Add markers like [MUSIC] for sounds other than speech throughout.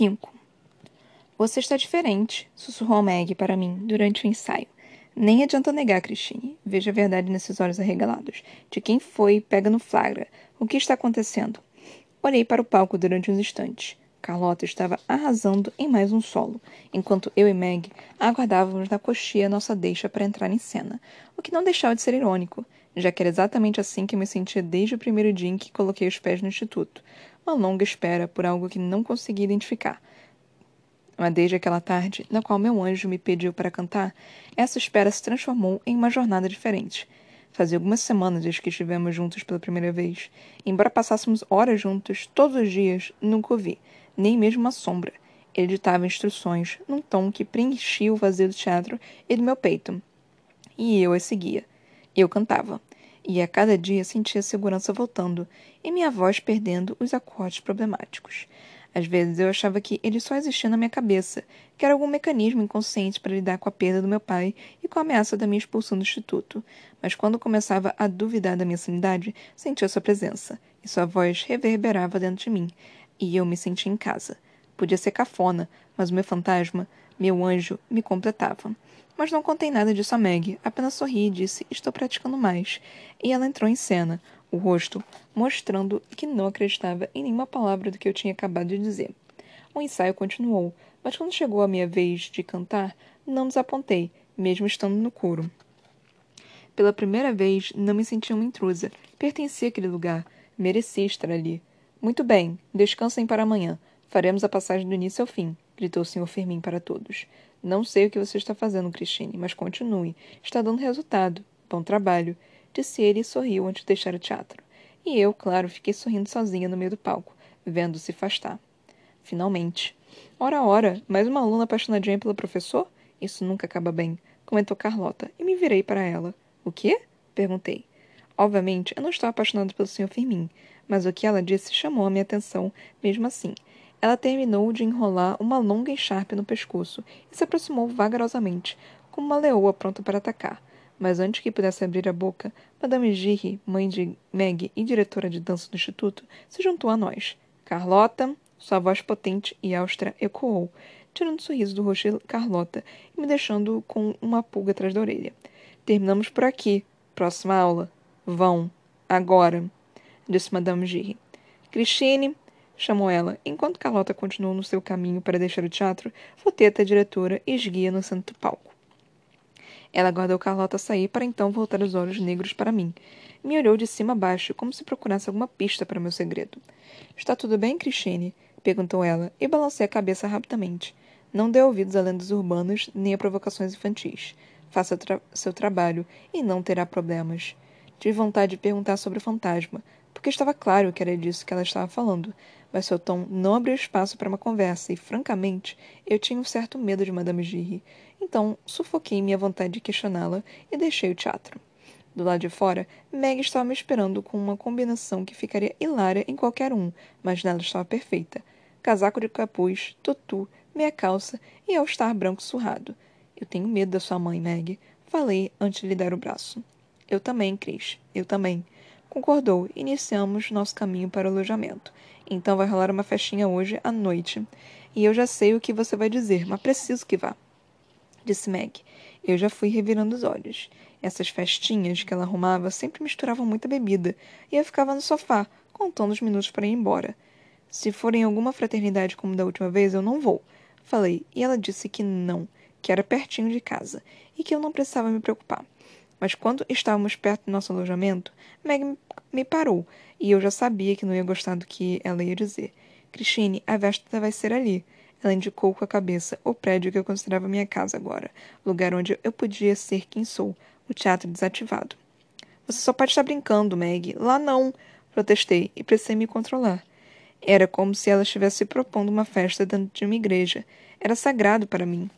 5. Você está diferente, sussurrou Meg para mim durante o ensaio. Nem adianta negar, Christine. Veja a verdade nesses olhos arregalados. De quem foi, pega no flagra. O que está acontecendo? Olhei para o palco durante uns instantes. Carlota estava arrasando em mais um solo, enquanto eu e Meg aguardávamos na coxia nossa deixa para entrar em cena, o que não deixava de ser irônico, já que era exatamente assim que me sentia desde o primeiro dia em que coloquei os pés no instituto, uma longa espera por algo que não conseguia identificar. Mas desde aquela tarde, na qual meu anjo me pediu para cantar, essa espera se transformou em uma jornada diferente. Fazia algumas semanas desde que estivemos juntos pela primeira vez. Embora passássemos horas juntos todos os dias, nunca o vi, nem mesmo uma sombra. Ele ditava instruções num tom que preenchia o vazio do teatro e do meu peito. E eu a seguia. Eu cantava. E a cada dia sentia a segurança voltando e minha voz perdendo os acordes problemáticos. Às vezes eu achava que ele só existia na minha cabeça, que era algum mecanismo inconsciente para lidar com a perda do meu pai e com a ameaça da minha expulsão do instituto. Mas quando começava a duvidar da minha sanidade, sentia sua presença, e sua voz reverberava dentro de mim, e eu me sentia em casa. Podia ser cafona, mas o meu fantasma, meu anjo, me completava. Mas não contei nada disso a Meg, apenas sorri e disse: Estou praticando mais. E ela entrou em cena, o rosto mostrando que não acreditava em nenhuma palavra do que eu tinha acabado de dizer. O ensaio continuou, mas quando chegou a minha vez de cantar, não desapontei, mesmo estando no coro. Pela primeira vez, não me sentia uma intrusa. Pertencia àquele lugar. Merecia estar ali. Muito bem, descansem para amanhã. Faremos a passagem do início ao fim, gritou o Sr. Firmin para todos. Não sei o que você está fazendo, Christine, mas continue. Está dando resultado. Bom trabalho, disse ele e sorriu antes de deixar o teatro. E eu, claro, fiquei sorrindo sozinha no meio do palco, vendo-se afastar. Finalmente. Ora, ora, mais uma aluna apaixonadinha pelo professor? Isso nunca acaba bem, comentou Carlota, e me virei para ela. O quê? perguntei. Obviamente, eu não estava apaixonado pelo Sr. Firmin, mas o que ela disse chamou a minha atenção, mesmo assim. Ela terminou de enrolar uma longa encharpe no pescoço e se aproximou vagarosamente, como uma leoa pronta para atacar. Mas antes que pudesse abrir a boca, Madame Girry, mãe de Meg e diretora de dança do instituto, se juntou a nós. Carlota, sua voz potente e austera ecoou, tirando o sorriso do rosto de Carlota e me deixando com uma pulga atrás da orelha. Terminamos por aqui. Próxima aula. Vão. Agora, disse Madame Girry. Christine, chamou ela, enquanto Carlota continuou no seu caminho para deixar o teatro, até a diretora e esguia no do palco. Ela aguardou Carlota sair para então voltar os olhos negros para mim. Me olhou de cima a baixo, como se procurasse alguma pista para meu segredo. Está tudo bem, Christine? perguntou ela, e balancei a cabeça rapidamente. Não dê ouvidos a lendas urbanas nem a provocações infantis. Faça tra seu trabalho e não terá problemas. Tive vontade de perguntar sobre o fantasma, porque estava claro que era disso que ela estava falando, mas seu tom não abriu espaço para uma conversa e, francamente, eu tinha um certo medo de Madame Girry, então sufoquei minha vontade de questioná-la e deixei o teatro. Do lado de fora, Meg estava me esperando com uma combinação que ficaria hilária em qualquer um, mas nela estava perfeita. Casaco de capuz, tutu, meia calça e all-star branco surrado. Eu tenho medo da sua mãe, Meg. Falei antes de lhe dar o braço. Eu também, Cris. Eu também. Concordou iniciamos nosso caminho para o alojamento. Então vai rolar uma festinha hoje à noite. E eu já sei o que você vai dizer, mas preciso que vá. Disse Meg. Eu já fui revirando os olhos. Essas festinhas que ela arrumava sempre misturavam muita bebida, e eu ficava no sofá, contando os minutos para ir embora. Se for em alguma fraternidade como da última vez, eu não vou. Falei, e ela disse que não, que era pertinho de casa, e que eu não precisava me preocupar. Mas quando estávamos perto do nosso alojamento, Meg me parou, e eu já sabia que não ia gostar do que ela ia dizer. Christine, a véspera vai ser ali. Ela indicou com a cabeça o prédio que eu considerava minha casa agora, lugar onde eu podia ser quem sou, o teatro desativado. Você só pode estar brincando, Meg. Lá não, protestei e precisei me controlar. Era como se ela estivesse propondo uma festa dentro de uma igreja. Era sagrado para mim.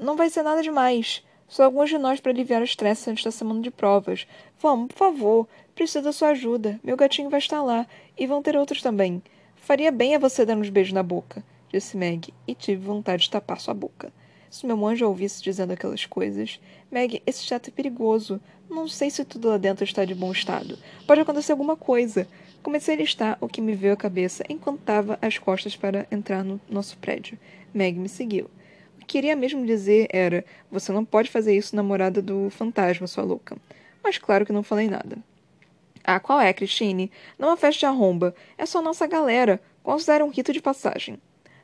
Não vai ser nada demais. Só alguns de nós para aliviar o estresse antes da semana de provas. Vamos, por favor. Preciso da sua ajuda. Meu gatinho vai estar lá. E vão ter outros também. Faria bem a você dar uns beijos na boca, disse Meg, e tive vontade de tapar sua boca. Se meu anjo ouvisse dizendo aquelas coisas. Meg, esse teatro é perigoso. Não sei se tudo lá dentro está de bom estado. Pode acontecer alguma coisa. Comecei a listar o que me veio à cabeça enquanto dava as costas para entrar no nosso prédio. Meg me seguiu. Queria mesmo dizer era: Você não pode fazer isso, namorada do fantasma, sua louca. Mas claro que não falei nada. Ah, qual é, Christine? Não festa de arromba. É só nossa galera. Considera um rito de passagem.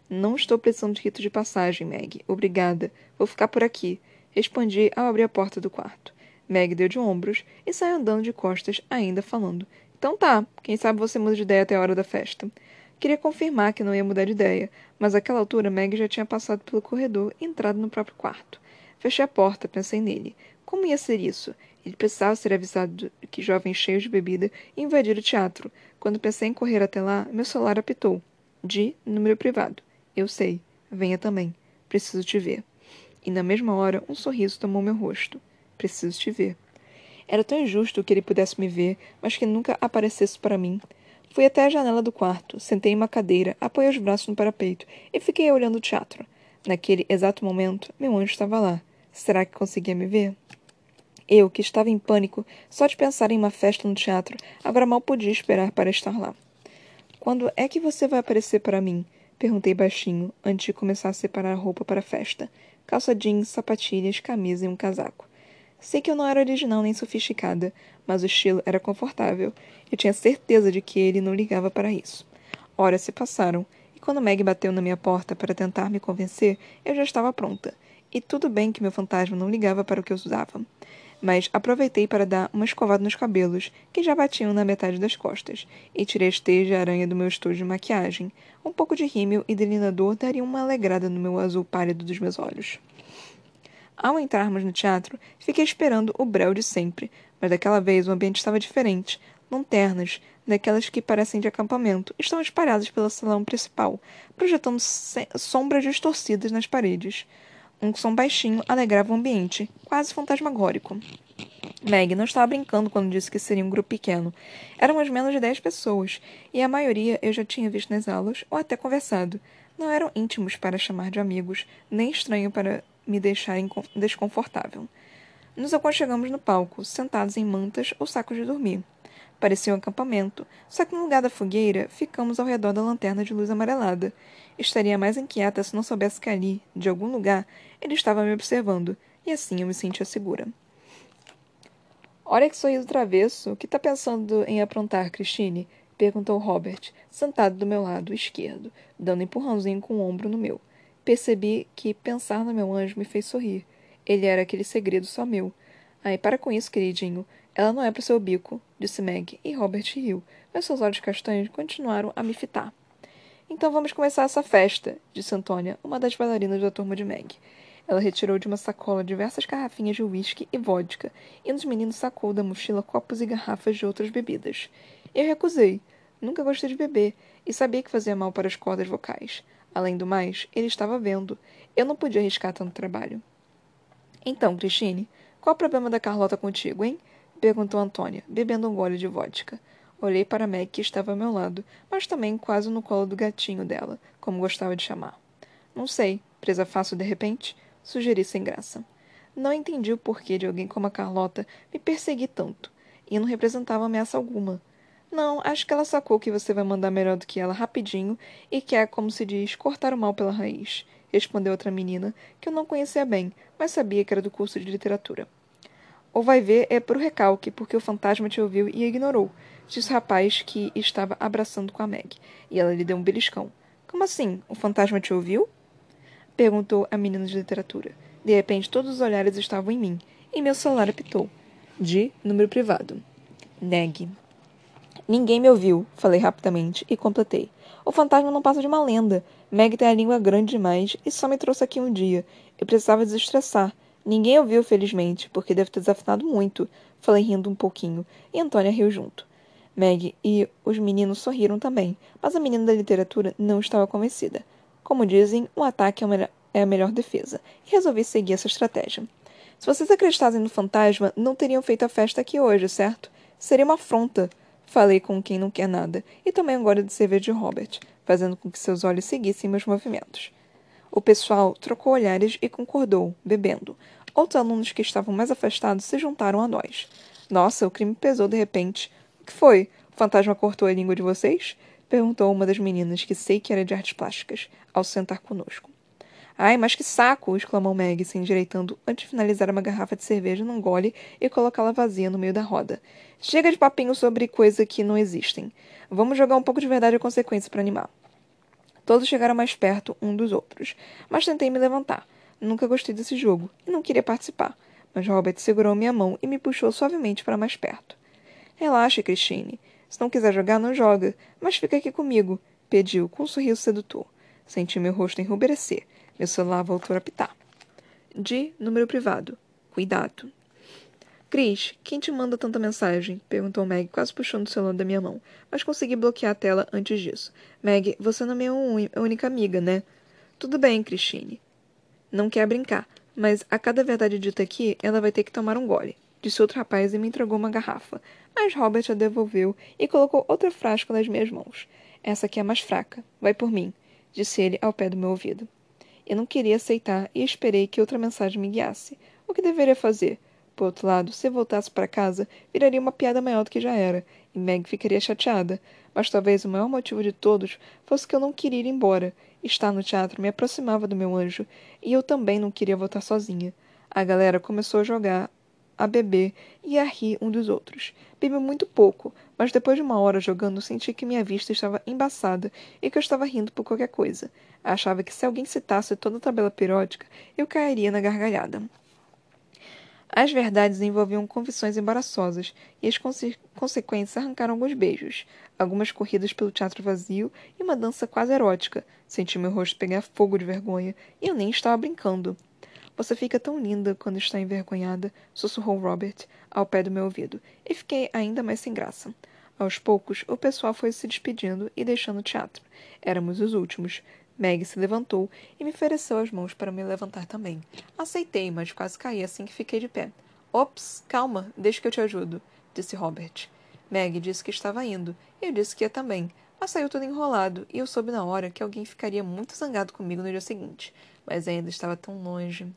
Não estou precisando de rito de passagem, Meg. Obrigada. Vou ficar por aqui. Respondi ao abrir a porta do quarto. Meg deu de ombros e saiu andando de costas, ainda falando. Então tá, quem sabe você muda de ideia até a hora da festa. Queria confirmar que não ia mudar de ideia, mas àquela altura Meg já tinha passado pelo corredor e entrado no próprio quarto. Fechei a porta, pensei nele. Como ia ser isso? Ele precisava ser avisado que jovens cheios de bebida invadiram o teatro. Quando pensei em correr até lá, meu celular apitou. De número privado. Eu sei. Venha também. Preciso te ver. E na mesma hora, um sorriso tomou meu rosto. Preciso te ver. Era tão injusto que ele pudesse me ver, mas que nunca aparecesse para mim. Fui até a janela do quarto, sentei em uma cadeira, apoiei os braços no parapeito e fiquei olhando o teatro. Naquele exato momento, meu anjo estava lá. Será que conseguia me ver? Eu, que estava em pânico só de pensar em uma festa no teatro, agora mal podia esperar para estar lá. Quando é que você vai aparecer para mim? Perguntei baixinho, antes de começar a separar a roupa para a festa. Calça jeans, sapatilhas, camisa e um casaco. Sei que eu não era original nem sofisticada, mas o estilo era confortável. Eu tinha certeza de que ele não ligava para isso. Horas se passaram, e quando Meg bateu na minha porta para tentar me convencer, eu já estava pronta. E tudo bem que meu fantasma não ligava para o que eu usava mas aproveitei para dar uma escovada nos cabelos, que já batiam na metade das costas, e tirei teias de aranha do meu estojo de maquiagem. Um pouco de rímel e delineador dariam uma alegrada no meu azul pálido dos meus olhos. Ao entrarmos no teatro, fiquei esperando o breu de sempre, mas daquela vez o ambiente estava diferente. Lanternas, daquelas que parecem de acampamento, estão espalhadas pelo salão principal, projetando sombras distorcidas nas paredes. Um som baixinho alegrava o ambiente, quase fantasmagórico. Meg não estava brincando quando disse que seria um grupo pequeno. Éramos menos de dez pessoas, e a maioria eu já tinha visto nas aulas ou até conversado. Não eram íntimos para chamar de amigos, nem estranho para me deixar desconfortável. Nos aconchegamos no palco, sentados em mantas ou sacos de dormir. Parecia um acampamento, só que no lugar da fogueira ficamos ao redor da lanterna de luz amarelada. Estaria mais inquieta se não soubesse que ali, de algum lugar, ele estava me observando, e assim eu me sentia segura. Olha que sorriso travesso. O que está pensando em aprontar, Christine? perguntou Robert, sentado do meu lado esquerdo, dando empurrãozinho com o ombro no meu. Percebi que pensar no meu anjo me fez sorrir. Ele era aquele segredo só meu. Ai, para com isso, queridinho. Ela não é pro seu bico, disse Meg, e Robert riu, mas seus olhos castanhos continuaram a me fitar. Então vamos começar essa festa, disse Antônia, uma das bailarinas da turma de Meg. Ela retirou de uma sacola diversas garrafinhas de uísque e vodka, e um dos meninos sacou da mochila copos e garrafas de outras bebidas. Eu recusei. Nunca gostei de beber, e sabia que fazia mal para as cordas vocais. Além do mais, ele estava vendo. Eu não podia arriscar tanto trabalho. Então, Christine, qual o problema da Carlota contigo, hein? Perguntou Antônia, bebendo um gole de vodka. Olhei para Meg, que estava ao meu lado, mas também quase no colo do gatinho dela, como gostava de chamar. Não sei, presa fácil de repente? Sugeri sem graça. Não entendi o porquê de alguém como a Carlota me perseguir tanto, e não representava ameaça alguma. Não, acho que ela sacou que você vai mandar melhor do que ela rapidinho e quer, como se diz, cortar o mal pela raiz, respondeu outra menina, que eu não conhecia bem, mas sabia que era do curso de literatura. Ou vai ver é pro recalque, porque o fantasma te ouviu e ignorou, disse o rapaz que estava abraçando com a Meg, e ela lhe deu um beliscão. Como assim? O fantasma te ouviu? Perguntou a menina de literatura. De repente, todos os olhares estavam em mim, e meu celular apitou. De número privado. Neg. Ninguém me ouviu, falei rapidamente e completei. O fantasma não passa de uma lenda. Meg tem a língua grande demais e só me trouxe aqui um dia. Eu precisava desestressar. Ninguém ouviu, felizmente, porque deve ter desafinado muito. Falei rindo um pouquinho, e Antônia riu junto. Meg e os meninos sorriram também, mas a menina da literatura não estava convencida. Como dizem, um ataque é, é a melhor defesa, e resolvi seguir essa estratégia. Se vocês acreditassem no fantasma, não teriam feito a festa aqui hoje, certo? Seria uma afronta. Falei com quem não quer nada, e tomei um gole de cerveja de Robert, fazendo com que seus olhos seguissem meus movimentos. O pessoal trocou olhares e concordou, bebendo. Outros alunos que estavam mais afastados se juntaram a nós. Nossa, o crime pesou de repente. O que foi? O fantasma cortou a língua de vocês? Perguntou uma das meninas, que sei que era de artes plásticas, ao sentar conosco. Ai, mas que saco! exclamou Meg, se endireitando antes de finalizar uma garrafa de cerveja num gole e colocá-la vazia no meio da roda. Chega de papinho sobre coisa que não existem. Vamos jogar um pouco de verdade e consequência para animar. Todos chegaram mais perto um dos outros, mas tentei me levantar. Nunca gostei desse jogo e não queria participar, mas Robert segurou minha mão e me puxou suavemente para mais perto. Relaxe, Christine. Se não quiser jogar, não joga, mas fica aqui comigo, pediu com um sorriso sedutor. Senti meu rosto enrubescer. Meu celular voltou a apitar. De número privado. Cuidado. Cris, quem te manda tanta mensagem? perguntou Meg, quase puxando o celular da minha mão, mas consegui bloquear a tela antes disso. Meg, você não é minha única amiga, né? Tudo bem, Christine. Não quer brincar, mas a cada verdade dita aqui, ela vai ter que tomar um gole, disse outro rapaz e me entregou uma garrafa. Mas Robert a devolveu e colocou outra frasca nas minhas mãos. Essa aqui é mais fraca. Vai por mim, disse ele ao pé do meu ouvido. Eu não queria aceitar e esperei que outra mensagem me guiasse. O que deveria fazer? Por outro lado, se voltasse para casa, viraria uma piada maior do que já era, e Meg ficaria chateada. Mas talvez o maior motivo de todos fosse que eu não queria ir embora. Estar no teatro me aproximava do meu anjo, e eu também não queria voltar sozinha. A galera começou a jogar, a beber e a rir um dos outros. Bebi muito pouco, mas depois de uma hora jogando senti que minha vista estava embaçada e que eu estava rindo por qualquer coisa. Achava que se alguém citasse toda a tabela periódica, eu cairia na gargalhada. As verdades envolviam confissões embaraçosas, e as conse consequências arrancaram alguns beijos, algumas corridas pelo teatro vazio e uma dança quase erótica. Senti meu rosto pegar fogo de vergonha, e eu nem estava brincando. Você fica tão linda quando está envergonhada, sussurrou Robert ao pé do meu ouvido, e fiquei ainda mais sem graça. Aos poucos, o pessoal foi se despedindo e deixando o teatro. Éramos os últimos. Meg se levantou e me ofereceu as mãos para me levantar também. Aceitei, mas quase caí assim que fiquei de pé. Ops, calma, deixa que eu te ajudo, disse Robert. Meg disse que estava indo, e eu disse que ia também, mas saiu tudo enrolado, e eu soube na hora que alguém ficaria muito zangado comigo no dia seguinte, mas ainda estava tão longe.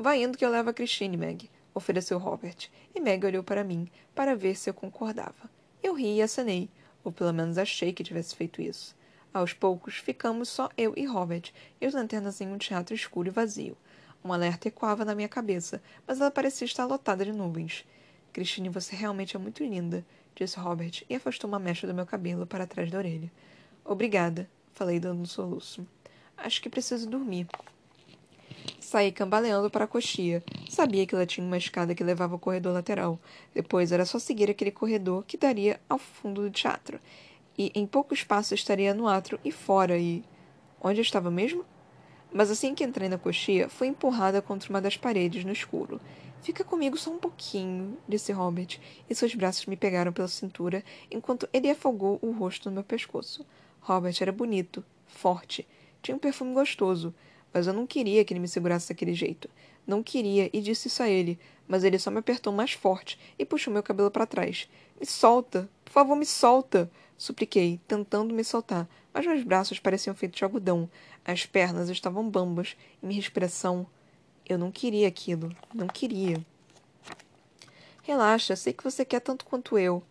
Vai indo que eu levo a Christine, Meg, ofereceu Robert, e Meg olhou para mim, para ver se eu concordava. Eu ri e acenei, ou pelo menos achei que tivesse feito isso. Aos poucos, ficamos só eu e Robert, e os lanternas em um teatro escuro e vazio. Um alerta ecoava na minha cabeça, mas ela parecia estar lotada de nuvens. Christine, você realmente é muito linda, disse Robert, e afastou uma mecha do meu cabelo para trás da orelha. Obrigada, falei dando um soluço. Acho que preciso dormir. Saí cambaleando para a coxia. Sabia que ela tinha uma escada que levava ao corredor lateral. Depois era só seguir aquele corredor que daria ao fundo do teatro e em poucos passos estaria no átrio e fora e. Onde eu estava mesmo? Mas assim que entrei na coxia, fui empurrada contra uma das paredes no escuro. Fica comigo só um pouquinho, disse Robert, e seus braços me pegaram pela cintura enquanto ele afogou o rosto no meu pescoço. Robert era bonito, forte, tinha um perfume gostoso, mas eu não queria que ele me segurasse daquele jeito. Não queria e disse isso a ele, mas ele só me apertou mais forte e puxou meu cabelo para trás. Me solta! Por favor, me solta! Supliquei, tentando me soltar, mas meus braços pareciam feitos de algodão. As pernas estavam bambas e minha respiração. Eu não queria aquilo. Não queria. Relaxa, sei que você quer tanto quanto eu.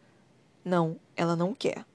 Não, ela não quer.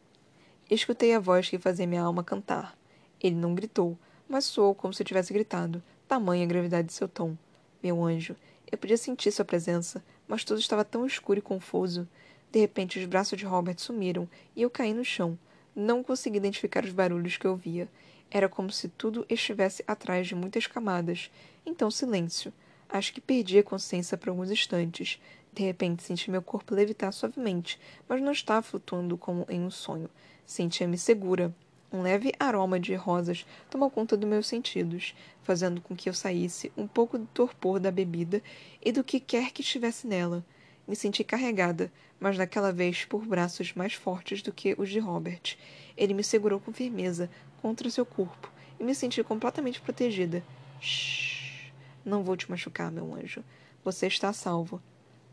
Escutei a voz que fazia minha alma cantar. Ele não gritou, mas soou como se tivesse gritado, tamanha a gravidade de seu tom. Meu anjo, eu podia sentir sua presença, mas tudo estava tão escuro e confuso. De repente, os braços de Robert sumiram e eu caí no chão. Não consegui identificar os barulhos que ouvia. Era como se tudo estivesse atrás de muitas camadas. Então, silêncio. Acho que perdi a consciência por alguns instantes. De repente, senti meu corpo levitar suavemente, mas não estava flutuando como em um sonho. Sentia-me segura. Um leve aroma de rosas tomou conta dos meus sentidos, fazendo com que eu saísse um pouco do torpor da bebida e do que quer que estivesse nela. Me senti carregada, mas daquela vez por braços mais fortes do que os de Robert. Ele me segurou com firmeza contra seu corpo e me senti completamente protegida. Shhh. Não vou te machucar, meu anjo. Você está a salvo.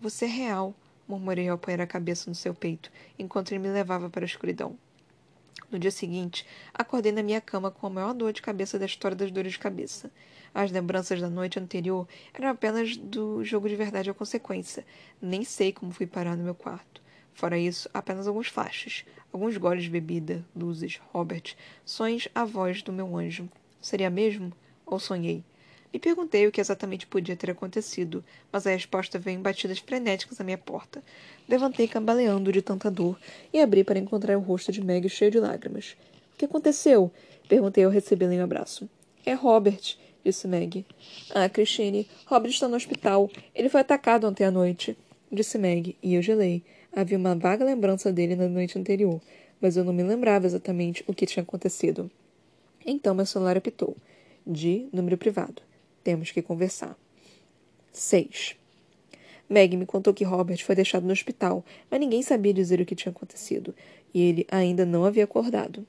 Você é real, murmurei ao apoiar a cabeça no seu peito, enquanto ele me levava para a escuridão. No dia seguinte, acordei na minha cama com a maior dor de cabeça da história das dores de cabeça. As lembranças da noite anterior eram apenas do jogo de verdade ou consequência. Nem sei como fui parar no meu quarto. Fora isso, apenas alguns flashes, alguns goles de bebida, luzes, Robert, sonhos, a voz do meu anjo. Seria mesmo? Ou sonhei? Me perguntei o que exatamente podia ter acontecido, mas a resposta veio em batidas frenéticas à minha porta. Levantei cambaleando de tanta dor e abri para encontrar o rosto de Meg cheio de lágrimas. O que aconteceu? Perguntei ao recebê-la em um abraço. É Robert, disse Meg. Ah, Christine, Robert está no hospital. Ele foi atacado ontem à noite, disse Meg, e eu gelei. Havia uma vaga lembrança dele na noite anterior, mas eu não me lembrava exatamente o que tinha acontecido. Então meu celular apitou. De número privado. Temos que conversar. 6. Meg me contou que Robert foi deixado no hospital, mas ninguém sabia dizer o que tinha acontecido, e ele ainda não havia acordado.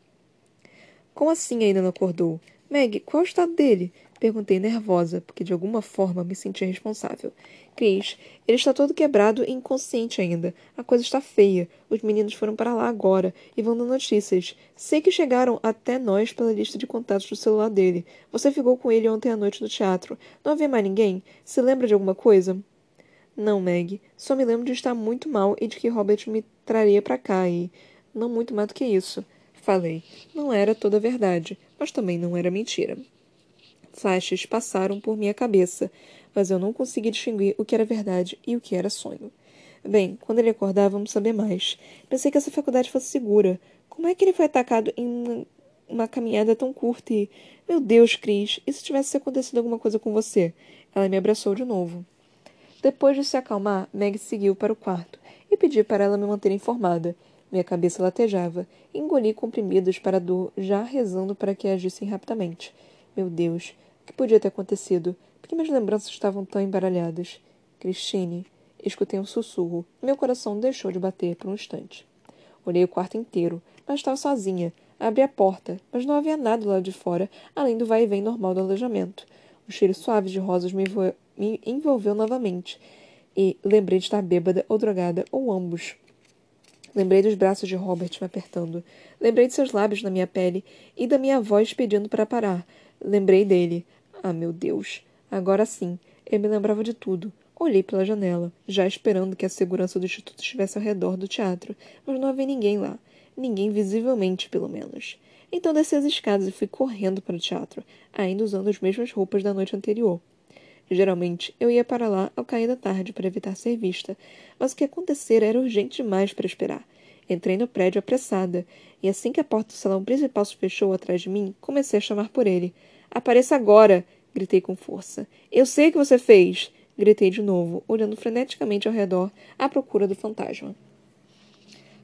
Como assim ainda não acordou? Meg, qual é o estado dele? Perguntei nervosa, porque de alguma forma me sentia responsável. Cris, ele está todo quebrado e inconsciente ainda. A coisa está feia. Os meninos foram para lá agora e vão dar notícias. Sei que chegaram até nós pela lista de contatos do celular dele. Você ficou com ele ontem à noite no teatro. Não havia mais ninguém? Se lembra de alguma coisa? Não, Meg. Só me lembro de estar muito mal e de que Robert me traria para cá e. Não muito mais do que isso. Falei. Não era toda verdade, mas também não era mentira. Flashes passaram por minha cabeça mas eu não consegui distinguir o que era verdade e o que era sonho. Bem, quando ele acordar, vamos saber mais. Pensei que essa faculdade fosse segura. Como é que ele foi atacado em uma caminhada tão curta e. Meu Deus, Cris, e se tivesse acontecido alguma coisa com você? Ela me abraçou de novo. Depois de se acalmar, Meg seguiu para o quarto e pedi para ela me manter informada. Minha cabeça latejava. Engoli comprimidos para a dor, já rezando para que agissem rapidamente. Meu Deus, o que podia ter acontecido? que minhas lembranças estavam tão embaralhadas? Christine, escutei um sussurro. Meu coração deixou de bater por um instante. Olhei o quarto inteiro, mas estava sozinha. Abri a porta, mas não havia nada lá de fora, além do vai e vem normal do alojamento. O cheiro suave de rosas me, me envolveu novamente, e lembrei de estar bêbada ou drogada, ou ambos. Lembrei dos braços de Robert me apertando. Lembrei de seus lábios na minha pele e da minha voz pedindo para parar. Lembrei dele. Ah, meu Deus. Agora sim, eu me lembrava de tudo. Olhei pela janela, já esperando que a segurança do instituto estivesse ao redor do teatro, mas não havia ninguém lá. Ninguém visivelmente, pelo menos. Então desci as escadas e fui correndo para o teatro, ainda usando as mesmas roupas da noite anterior. Geralmente, eu ia para lá ao cair da tarde para evitar ser vista, mas o que acontecera era urgente demais para esperar. Entrei no prédio apressada, e assim que a porta do salão principal se fechou atrás de mim, comecei a chamar por ele. Apareça agora! Gritei com força. Eu sei o que você fez! Gritei de novo, olhando freneticamente ao redor à procura do fantasma.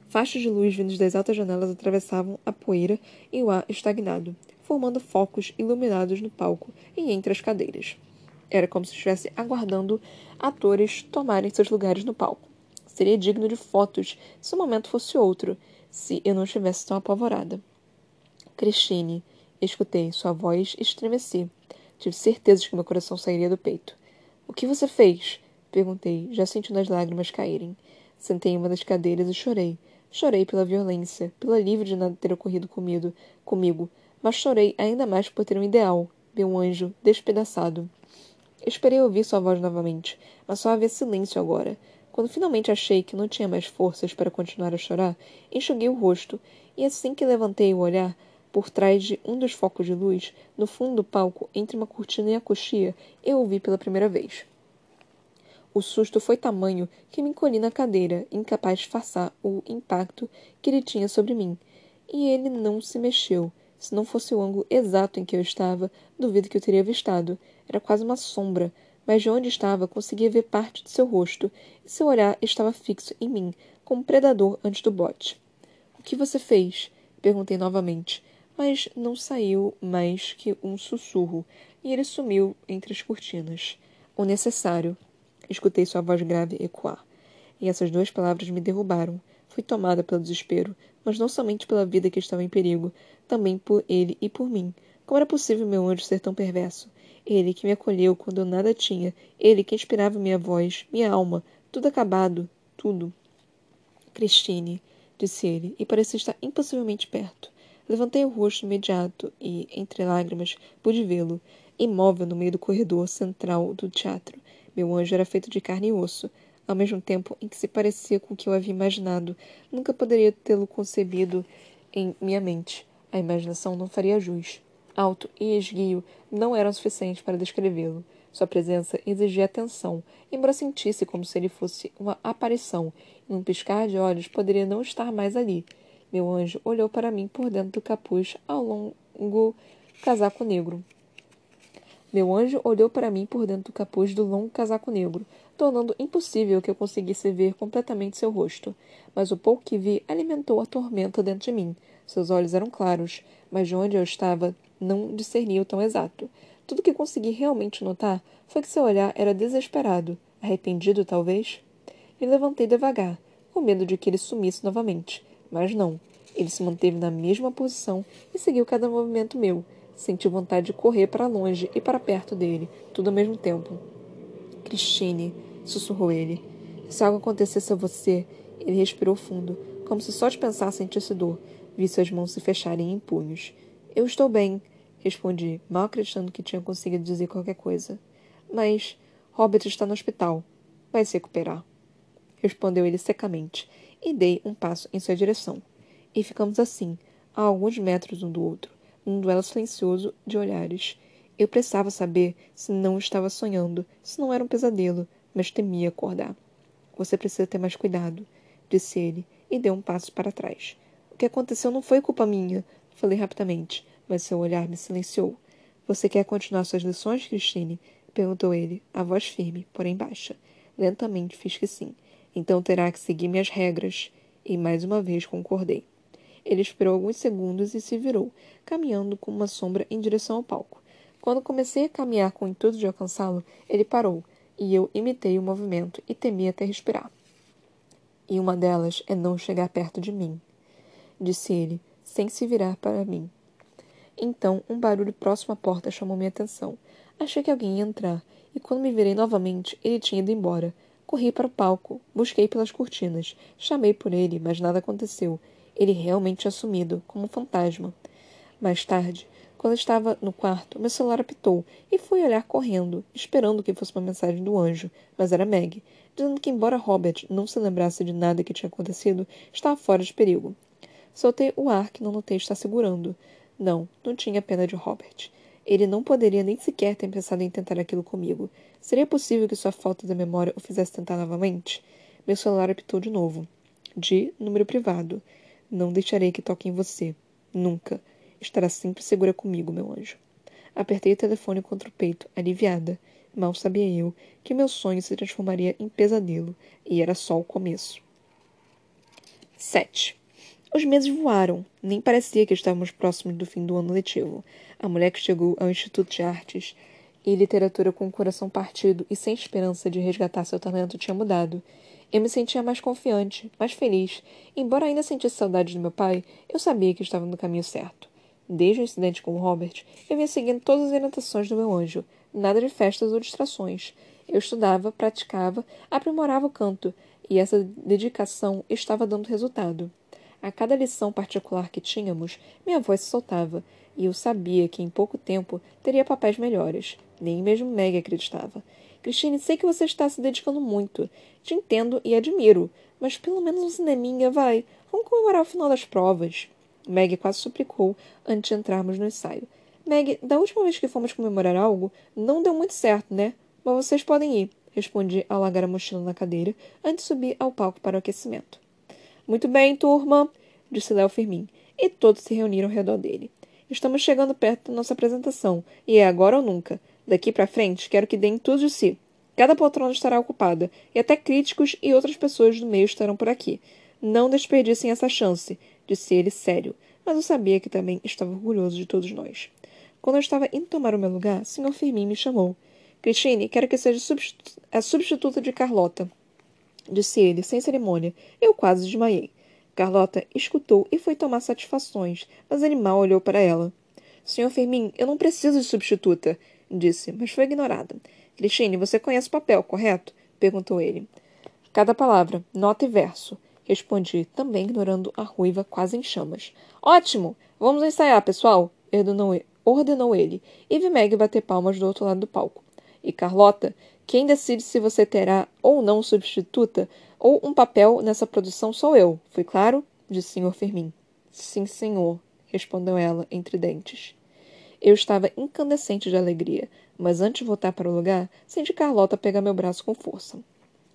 Faixas de luz vindos das altas janelas atravessavam a poeira e o ar estagnado, formando focos iluminados no palco e entre as cadeiras. Era como se estivesse aguardando atores tomarem seus lugares no palco. Seria digno de fotos se o momento fosse outro, se eu não estivesse tão apavorada. Christine, escutei sua voz estremecer, Tive certeza de que meu coração sairia do peito. O que você fez? Perguntei, já sentindo as lágrimas caírem. Sentei em uma das cadeiras e chorei. Chorei pela violência, pelo alívio de nada ter ocorrido comigo, comigo, mas chorei ainda mais por ter um ideal, meu anjo, despedaçado. Esperei ouvir sua voz novamente, mas só havia silêncio agora. Quando finalmente achei que não tinha mais forças para continuar a chorar, enxuguei o rosto, e assim que levantei o olhar, por trás de um dos focos de luz, no fundo do palco, entre uma cortina e a coxia, eu o vi pela primeira vez. O susto foi tamanho que me encolhi na cadeira, incapaz de disfarçar o impacto que ele tinha sobre mim. E ele não se mexeu. Se não fosse o ângulo exato em que eu estava, duvido que eu teria avistado. Era quase uma sombra, mas de onde estava conseguia ver parte de seu rosto, e seu olhar estava fixo em mim, como um predador antes do bote. O que você fez? Perguntei novamente mas não saiu mais que um sussurro, e ele sumiu entre as cortinas. O necessário. Escutei sua voz grave ecoar. E essas duas palavras me derrubaram. Fui tomada pelo desespero, mas não somente pela vida que estava em perigo, também por ele e por mim. Como era possível meu anjo ser tão perverso? Ele que me acolheu quando eu nada tinha, ele que inspirava minha voz, minha alma, tudo acabado, tudo. Christine, disse ele, e parecia estar impossivelmente perto. Levantei o rosto imediato e, entre lágrimas, pude vê-lo, imóvel no meio do corredor central do teatro. Meu anjo era feito de carne e osso. ao mesmo tempo em que se parecia com o que eu havia imaginado. Nunca poderia tê-lo concebido em minha mente. A imaginação não faria jus. Alto e esguio não eram suficientes para descrevê-lo. Sua presença exigia atenção, embora sentisse como se ele fosse uma aparição, e num piscar de olhos poderia não estar mais ali. Meu anjo olhou para mim por dentro do capuz ao longo casaco negro. Meu anjo olhou para mim por dentro do capuz do longo casaco negro, tornando impossível que eu conseguisse ver completamente seu rosto. Mas o pouco que vi alimentou a tormenta dentro de mim. Seus olhos eram claros, mas de onde eu estava não discernia o tão exato. Tudo que consegui realmente notar foi que seu olhar era desesperado, arrependido talvez. Me levantei devagar, com medo de que ele sumisse novamente, mas não. Ele se manteve na mesma posição e seguiu cada movimento meu. Senti vontade de correr para longe e para perto dele, tudo ao mesmo tempo. Christine, sussurrou ele. Se algo acontecesse a você, ele respirou fundo, como se só de pensar sentisse dor. Vi suas mãos se fecharem em punhos. Eu estou bem, respondi, mal acreditando que tinha conseguido dizer qualquer coisa. Mas Robert está no hospital. Vai se recuperar. Respondeu ele secamente, e dei um passo em sua direção. E ficamos assim, a alguns metros um do outro, num duelo silencioso de olhares. Eu precisava saber se não estava sonhando, se não era um pesadelo, mas temia acordar. Você precisa ter mais cuidado, disse ele, e deu um passo para trás. O que aconteceu não foi culpa minha, falei rapidamente, mas seu olhar me silenciou. Você quer continuar suas lições, Christine? perguntou ele, a voz firme, porém baixa. Lentamente fiz que sim. Então terá que seguir minhas regras. E mais uma vez concordei. Ele esperou alguns segundos e se virou, caminhando com uma sombra em direção ao palco. Quando comecei a caminhar com o intuito de alcançá-lo, ele parou, e eu imitei o movimento e temi até respirar. E uma delas é não chegar perto de mim, disse ele, sem se virar para mim. Então, um barulho próximo à porta chamou minha atenção. Achei que alguém ia entrar, e quando me virei novamente, ele tinha ido embora. Corri para o palco, busquei pelas cortinas, chamei por ele, mas nada aconteceu. Ele realmente tinha sumido, como um fantasma. Mais tarde, quando estava no quarto, meu celular apitou e fui olhar correndo, esperando que fosse uma mensagem do anjo, mas era Meg, dizendo que, embora Robert não se lembrasse de nada que tinha acontecido, estava fora de perigo. Soltei o ar que não notei estar segurando. Não, não tinha pena de Robert. Ele não poderia nem sequer ter pensado em tentar aquilo comigo. Seria possível que sua falta de memória o fizesse tentar novamente? Meu celular apitou de novo. De número privado. Não deixarei que toque em você. Nunca. Estará sempre segura comigo, meu anjo. Apertei o telefone contra o peito, aliviada. Mal sabia eu que meu sonho se transformaria em pesadelo, e era só o começo. 7. Os meses voaram. Nem parecia que estávamos próximos do fim do ano letivo. A mulher que chegou ao Instituto de Artes e Literatura com o coração partido e sem esperança de resgatar seu talento tinha mudado. Eu me sentia mais confiante, mais feliz. Embora ainda sentisse saudade do meu pai, eu sabia que estava no caminho certo. Desde o incidente com Robert, eu vinha seguindo todas as orientações do meu anjo. Nada de festas ou distrações. Eu estudava, praticava, aprimorava o canto, e essa dedicação estava dando resultado. A cada lição particular que tínhamos, minha voz se soltava, e eu sabia que em pouco tempo teria papéis melhores. Nem mesmo Meg acreditava. Christine, sei que você está se dedicando muito. Te entendo e admiro, mas pelo menos um cineminha, vai. Vamos comemorar o final das provas. Meg quase suplicou antes de entrarmos no ensaio. Meg, da última vez que fomos comemorar algo, não deu muito certo, né? Mas vocês podem ir, respondi ao largar a mochila na cadeira antes de subir ao palco para o aquecimento. Muito bem, turma, disse Léo Firmin, e todos se reuniram ao redor dele. Estamos chegando perto da nossa apresentação, e é agora ou nunca. Daqui para frente, quero que deem tudo de si. Cada poltrona estará ocupada, e até críticos e outras pessoas do meio estarão por aqui. Não desperdicem essa chance disse ele sério, mas eu sabia que também estava orgulhoso de todos nós. Quando eu estava indo tomar o meu lugar, Sr. Firmin me chamou. Christine, quero que seja a substituta de Carlota. Disse ele, sem cerimônia. Eu quase desmaiei. Carlota escutou e foi tomar satisfações, mas ele mal olhou para ela. Sr. Firmin, eu não preciso de substituta, disse, mas foi ignorada. Christine, você conhece o papel, correto? perguntou ele. Cada palavra, nota e verso. Respondi, também ignorando a ruiva quase em chamas. Ótimo! Vamos ensaiar, pessoal! ordenou ele, e vi Meg bater palmas do outro lado do palco. E Carlota, Quem decide se você terá ou não substituta ou um papel nessa produção sou eu. Foi claro? Disse o Sr. Firmin. Sim, senhor, respondeu ela, entre dentes. Eu estava incandescente de alegria, mas antes de voltar para o lugar, senti Carlota pegar meu braço com força.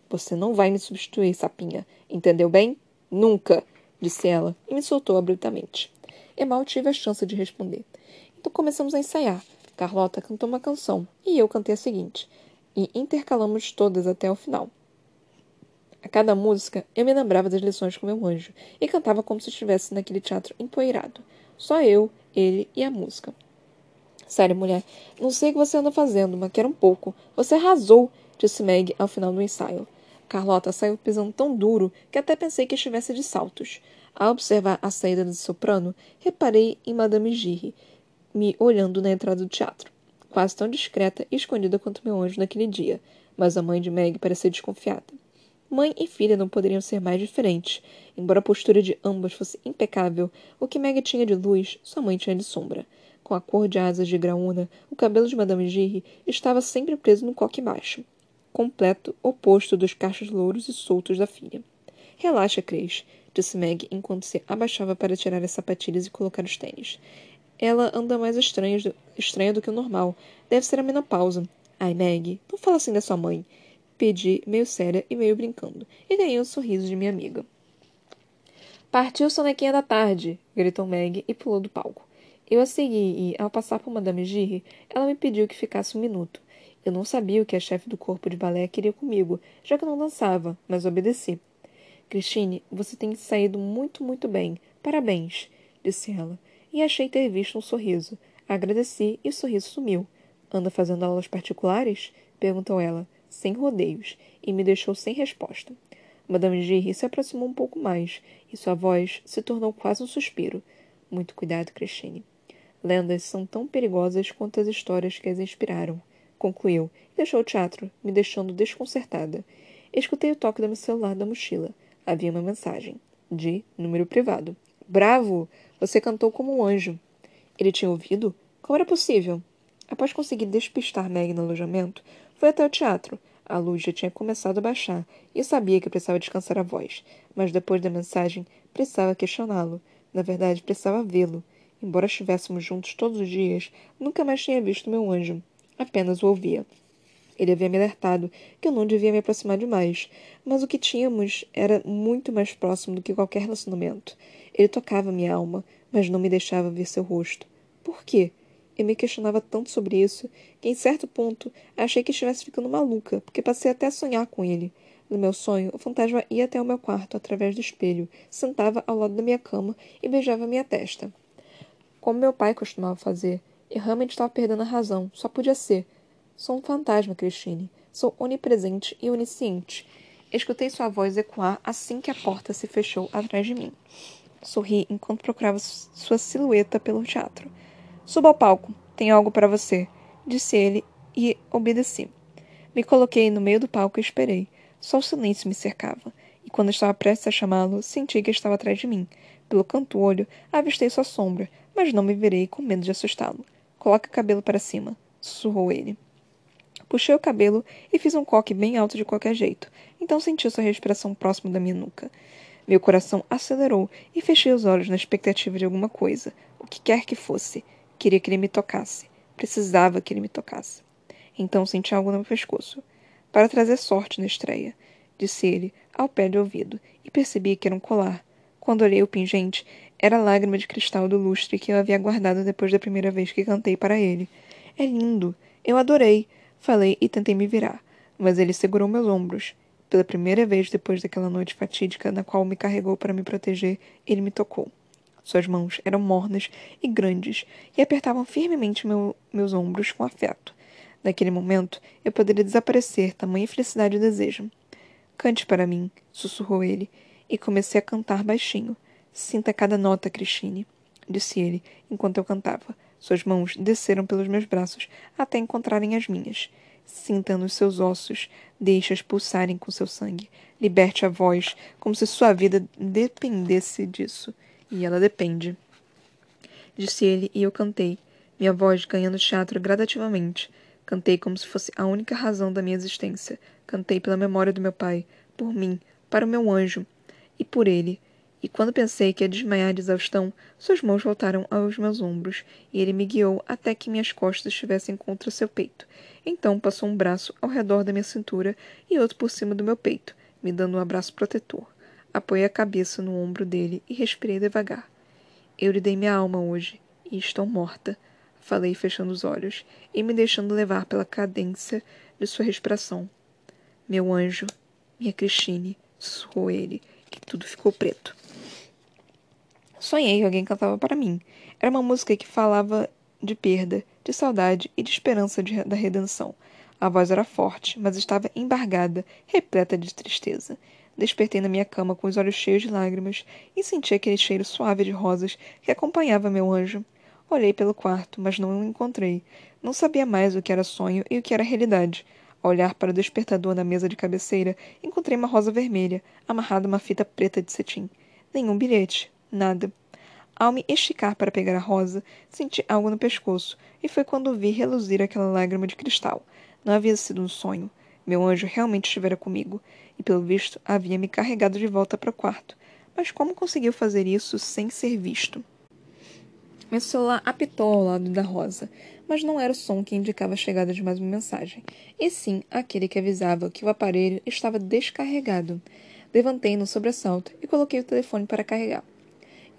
Você não vai me substituir, sapinha. Entendeu bem? Nunca, disse ela e me soltou abruptamente. E mal tive a chance de responder. Então começamos a ensaiar. Carlota cantou uma canção e eu cantei a seguinte, e intercalamos todas até o final. A cada música, eu me lembrava das lições com meu anjo e cantava como se estivesse naquele teatro empoeirado. Só eu, ele e a música. Sério, mulher, não sei o que você anda fazendo, mas quero um pouco. Você arrasou, disse Meg ao final do ensaio. Carlota saiu pisando tão duro que até pensei que estivesse de saltos. Ao observar a saída do soprano, reparei em Madame Girre, me olhando na entrada do teatro. Quase tão discreta e escondida quanto meu anjo naquele dia, mas a mãe de Meg parecia desconfiada. Mãe e filha não poderiam ser mais diferentes. Embora a postura de ambas fosse impecável, o que Meg tinha de luz, sua mãe tinha de sombra. Com a cor de asas de graúna, o cabelo de Madame Girre estava sempre preso no coque baixo, completo oposto dos cachos louros e soltos da filha. Relaxa, Cris, disse Meg enquanto se abaixava para tirar as sapatilhas e colocar os tênis. Ela anda mais estranha do, estranha do que o normal. Deve ser a menopausa. Ai, Meg, não fala assim da sua mãe pedi, meio séria e meio brincando, e ganhei um sorriso de minha amiga. Partiu sonequinha da tarde, gritou Meg e pulou do palco. Eu a segui e, ao passar por Madame Girre, ela me pediu que ficasse um minuto. Eu não sabia o que a chefe do corpo de balé queria comigo, já que não dançava, mas obedeci. Christine, você tem saído muito, muito bem. Parabéns, disse ela, e achei ter visto um sorriso. Agradeci e o sorriso sumiu. Anda fazendo aulas particulares? perguntou ela sem rodeios, e me deixou sem resposta. Madame Girri se aproximou um pouco mais, e sua voz se tornou quase um suspiro. Muito cuidado, Christine. Lendas são tão perigosas quanto as histórias que as inspiraram. Concluiu, e deixou o teatro, me deixando desconcertada. Escutei o toque do meu celular da mochila. Havia uma mensagem. De número privado. Bravo! Você cantou como um anjo. Ele tinha ouvido? Como era possível? Após conseguir despistar Meg no alojamento, foi até o teatro. A luz já tinha começado a baixar e sabia que precisava descansar a voz, mas depois da mensagem precisava questioná-lo. Na verdade, precisava vê-lo. Embora estivéssemos juntos todos os dias, nunca mais tinha visto meu anjo. Apenas o ouvia. Ele havia me alertado que eu não devia me aproximar demais, mas o que tínhamos era muito mais próximo do que qualquer relacionamento. Ele tocava minha alma, mas não me deixava ver seu rosto. Por quê? Eu me questionava tanto sobre isso que, em certo ponto, achei que estivesse ficando maluca, porque passei até a sonhar com ele. No meu sonho, o fantasma ia até o meu quarto através do espelho, sentava ao lado da minha cama e beijava minha testa. Como meu pai costumava fazer, eu realmente estava perdendo a razão, só podia ser. Sou um fantasma, Christine. Sou onipresente e onisciente. Escutei sua voz ecoar assim que a porta se fechou atrás de mim. Sorri enquanto procurava sua silhueta pelo teatro. Suba ao palco. Tenho algo para você, disse ele e obedeci. Me coloquei no meio do palco e esperei. Só o silêncio me cercava, e quando estava prestes a chamá-lo, senti que estava atrás de mim. Pelo canto-olho, avistei sua sombra, mas não me virei com medo de assustá-lo. Coloque o cabelo para cima, sussurrou ele. Puxei o cabelo e fiz um coque bem alto de qualquer jeito, então senti sua respiração próximo da minha nuca. Meu coração acelerou e fechei os olhos na expectativa de alguma coisa, o que quer que fosse. Queria que ele me tocasse. Precisava que ele me tocasse. Então senti algo no meu pescoço. Para trazer sorte na estreia, disse ele, ao pé de ouvido, e percebi que era um colar. Quando olhei o pingente, era a lágrima de cristal do lustre que eu havia guardado depois da primeira vez que cantei para ele. É lindo. Eu adorei. Falei e tentei me virar, mas ele segurou meus ombros. Pela primeira vez depois daquela noite fatídica na qual me carregou para me proteger, ele me tocou. Suas mãos eram mornas e grandes e apertavam firmemente meu, meus ombros com afeto. Naquele momento, eu poderia desaparecer, tamanha felicidade e desejo. Cante para mim, sussurrou ele, e comecei a cantar baixinho. Sinta cada nota, Christine, disse ele, enquanto eu cantava. Suas mãos desceram pelos meus braços até encontrarem as minhas. Sinta nos seus ossos, deixe-as pulsarem com seu sangue. Liberte a voz, como se sua vida dependesse disso. E ela depende. Disse ele e eu cantei, minha voz ganhando teatro gradativamente. Cantei como se fosse a única razão da minha existência. Cantei pela memória do meu pai, por mim, para o meu anjo e por ele. E quando pensei que ia desmaiar de exaustão, suas mãos voltaram aos meus ombros e ele me guiou até que minhas costas estivessem contra seu peito. Então passou um braço ao redor da minha cintura e outro por cima do meu peito, me dando um abraço protetor. Apoiei a cabeça no ombro dele e respirei devagar. Eu lhe dei minha alma hoje e estou morta, falei fechando os olhos e me deixando levar pela cadência de sua respiração. Meu anjo, minha Cristine, sussurrou ele, e tudo ficou preto. Sonhei que alguém cantava para mim. Era uma música que falava de perda, de saudade e de esperança de, da redenção. A voz era forte, mas estava embargada, repleta de tristeza. Despertei na minha cama com os olhos cheios de lágrimas e senti aquele cheiro suave de rosas que acompanhava meu anjo. Olhei pelo quarto, mas não o encontrei. Não sabia mais o que era sonho e o que era realidade. Ao olhar para o despertador na mesa de cabeceira, encontrei uma rosa vermelha, amarrada a uma fita preta de cetim. Nenhum bilhete. Nada. Ao me esticar para pegar a rosa, senti algo no pescoço, e foi quando vi reluzir aquela lágrima de cristal. Não havia sido um sonho. Meu anjo realmente estivera comigo, e pelo visto havia me carregado de volta para o quarto. Mas como conseguiu fazer isso sem ser visto? Meu celular apitou ao lado da rosa, mas não era o som que indicava a chegada de mais uma mensagem, e sim aquele que avisava que o aparelho estava descarregado. Levantei no sobressalto e coloquei o telefone para carregar.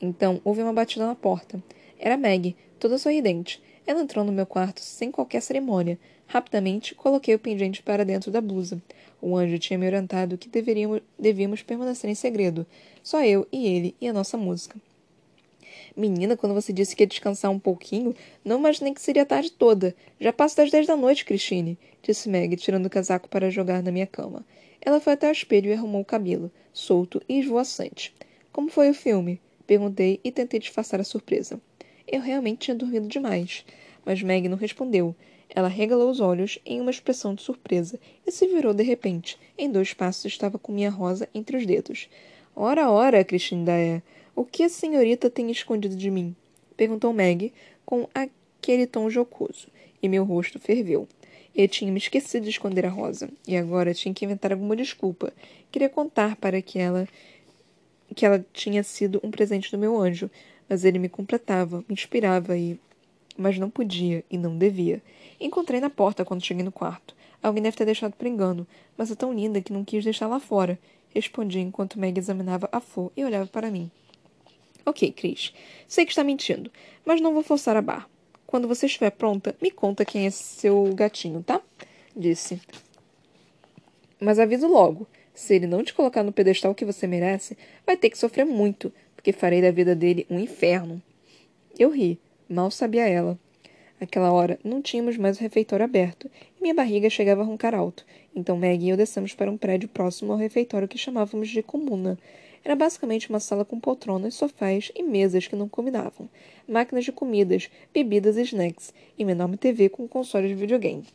Então houve uma batida na porta. Era Meg, toda sorridente. Ela entrou no meu quarto sem qualquer cerimônia. Rapidamente coloquei o pendente para dentro da blusa. O anjo tinha me orientado que deveríamos, devíamos permanecer em segredo, só eu e ele e a nossa música. Menina, quando você disse que ia descansar um pouquinho, não imaginei que seria a tarde toda. Já passo das dez da noite, Christine, disse Meg, tirando o casaco para jogar na minha cama. Ela foi até o espelho e arrumou o cabelo, solto e esvoaçante. Como foi o filme? Perguntei e tentei disfarçar a surpresa. Eu realmente tinha dormido demais. Mas Meg não respondeu. Ela regalou os olhos em uma expressão de surpresa e se virou de repente. Em dois passos estava com minha rosa entre os dedos. Ora, ora, Christine o que a senhorita tem escondido de mim? Perguntou Meg com aquele tom jocoso, e meu rosto ferveu. Eu tinha me esquecido de esconder a rosa, e agora tinha que inventar alguma desculpa. Queria contar para que ela que ela tinha sido um presente do meu anjo, mas ele me completava, me inspirava e mas não podia e não devia. Encontrei na porta quando cheguei no quarto. Alguém deve ter deixado por engano, mas é tão linda que não quis deixar lá fora. Respondi enquanto Meg examinava a flor e olhava para mim. Ok, Cris. Sei que está mentindo, mas não vou forçar a barra. Quando você estiver pronta, me conta quem é seu gatinho, tá? Disse. Mas aviso logo: se ele não te colocar no pedestal que você merece, vai ter que sofrer muito, porque farei da vida dele um inferno. Eu ri, mal sabia ela. Aquela hora não tínhamos mais o refeitório aberto e minha barriga chegava a roncar alto. Então Meg e eu descemos para um prédio próximo ao refeitório que chamávamos de comuna. Era basicamente uma sala com poltronas, sofás e mesas que não combinavam, máquinas de comidas, bebidas e snacks, e uma enorme TV com consoles de videogame.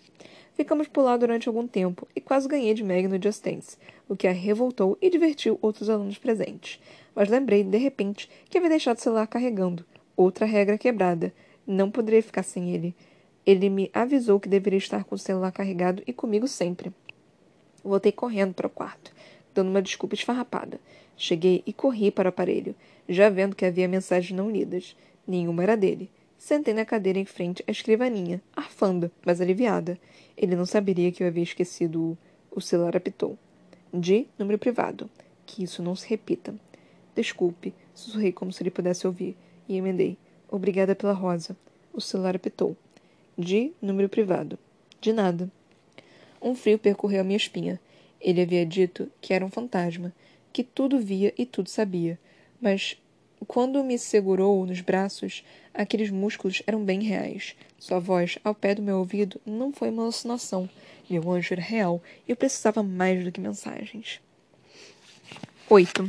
Ficamos por lá durante algum tempo e quase ganhei de Meg no Just Dance, o que a revoltou e divertiu outros alunos presentes. Mas lembrei, de repente, que havia deixado o celular carregando. Outra regra quebrada. Não poderia ficar sem ele. Ele me avisou que deveria estar com o celular carregado e comigo sempre. Voltei correndo para o quarto, dando uma desculpa esfarrapada. Cheguei e corri para o aparelho, já vendo que havia mensagens não lidas. Nenhuma era dele. Sentei na cadeira em frente à escrivaninha, arfando, mas aliviada. Ele não saberia que eu havia esquecido o. O celular apitou. De número privado. Que isso não se repita. Desculpe, sussurrei como se ele pudesse ouvir, e emendei. Obrigada pela rosa. O celular apitou. De número privado. De nada. Um frio percorreu a minha espinha. Ele havia dito que era um fantasma, que tudo via e tudo sabia. Mas quando me segurou nos braços, aqueles músculos eram bem reais. Sua voz, ao pé do meu ouvido, não foi uma alucinação. Meu anjo era real e eu precisava mais do que mensagens. 8.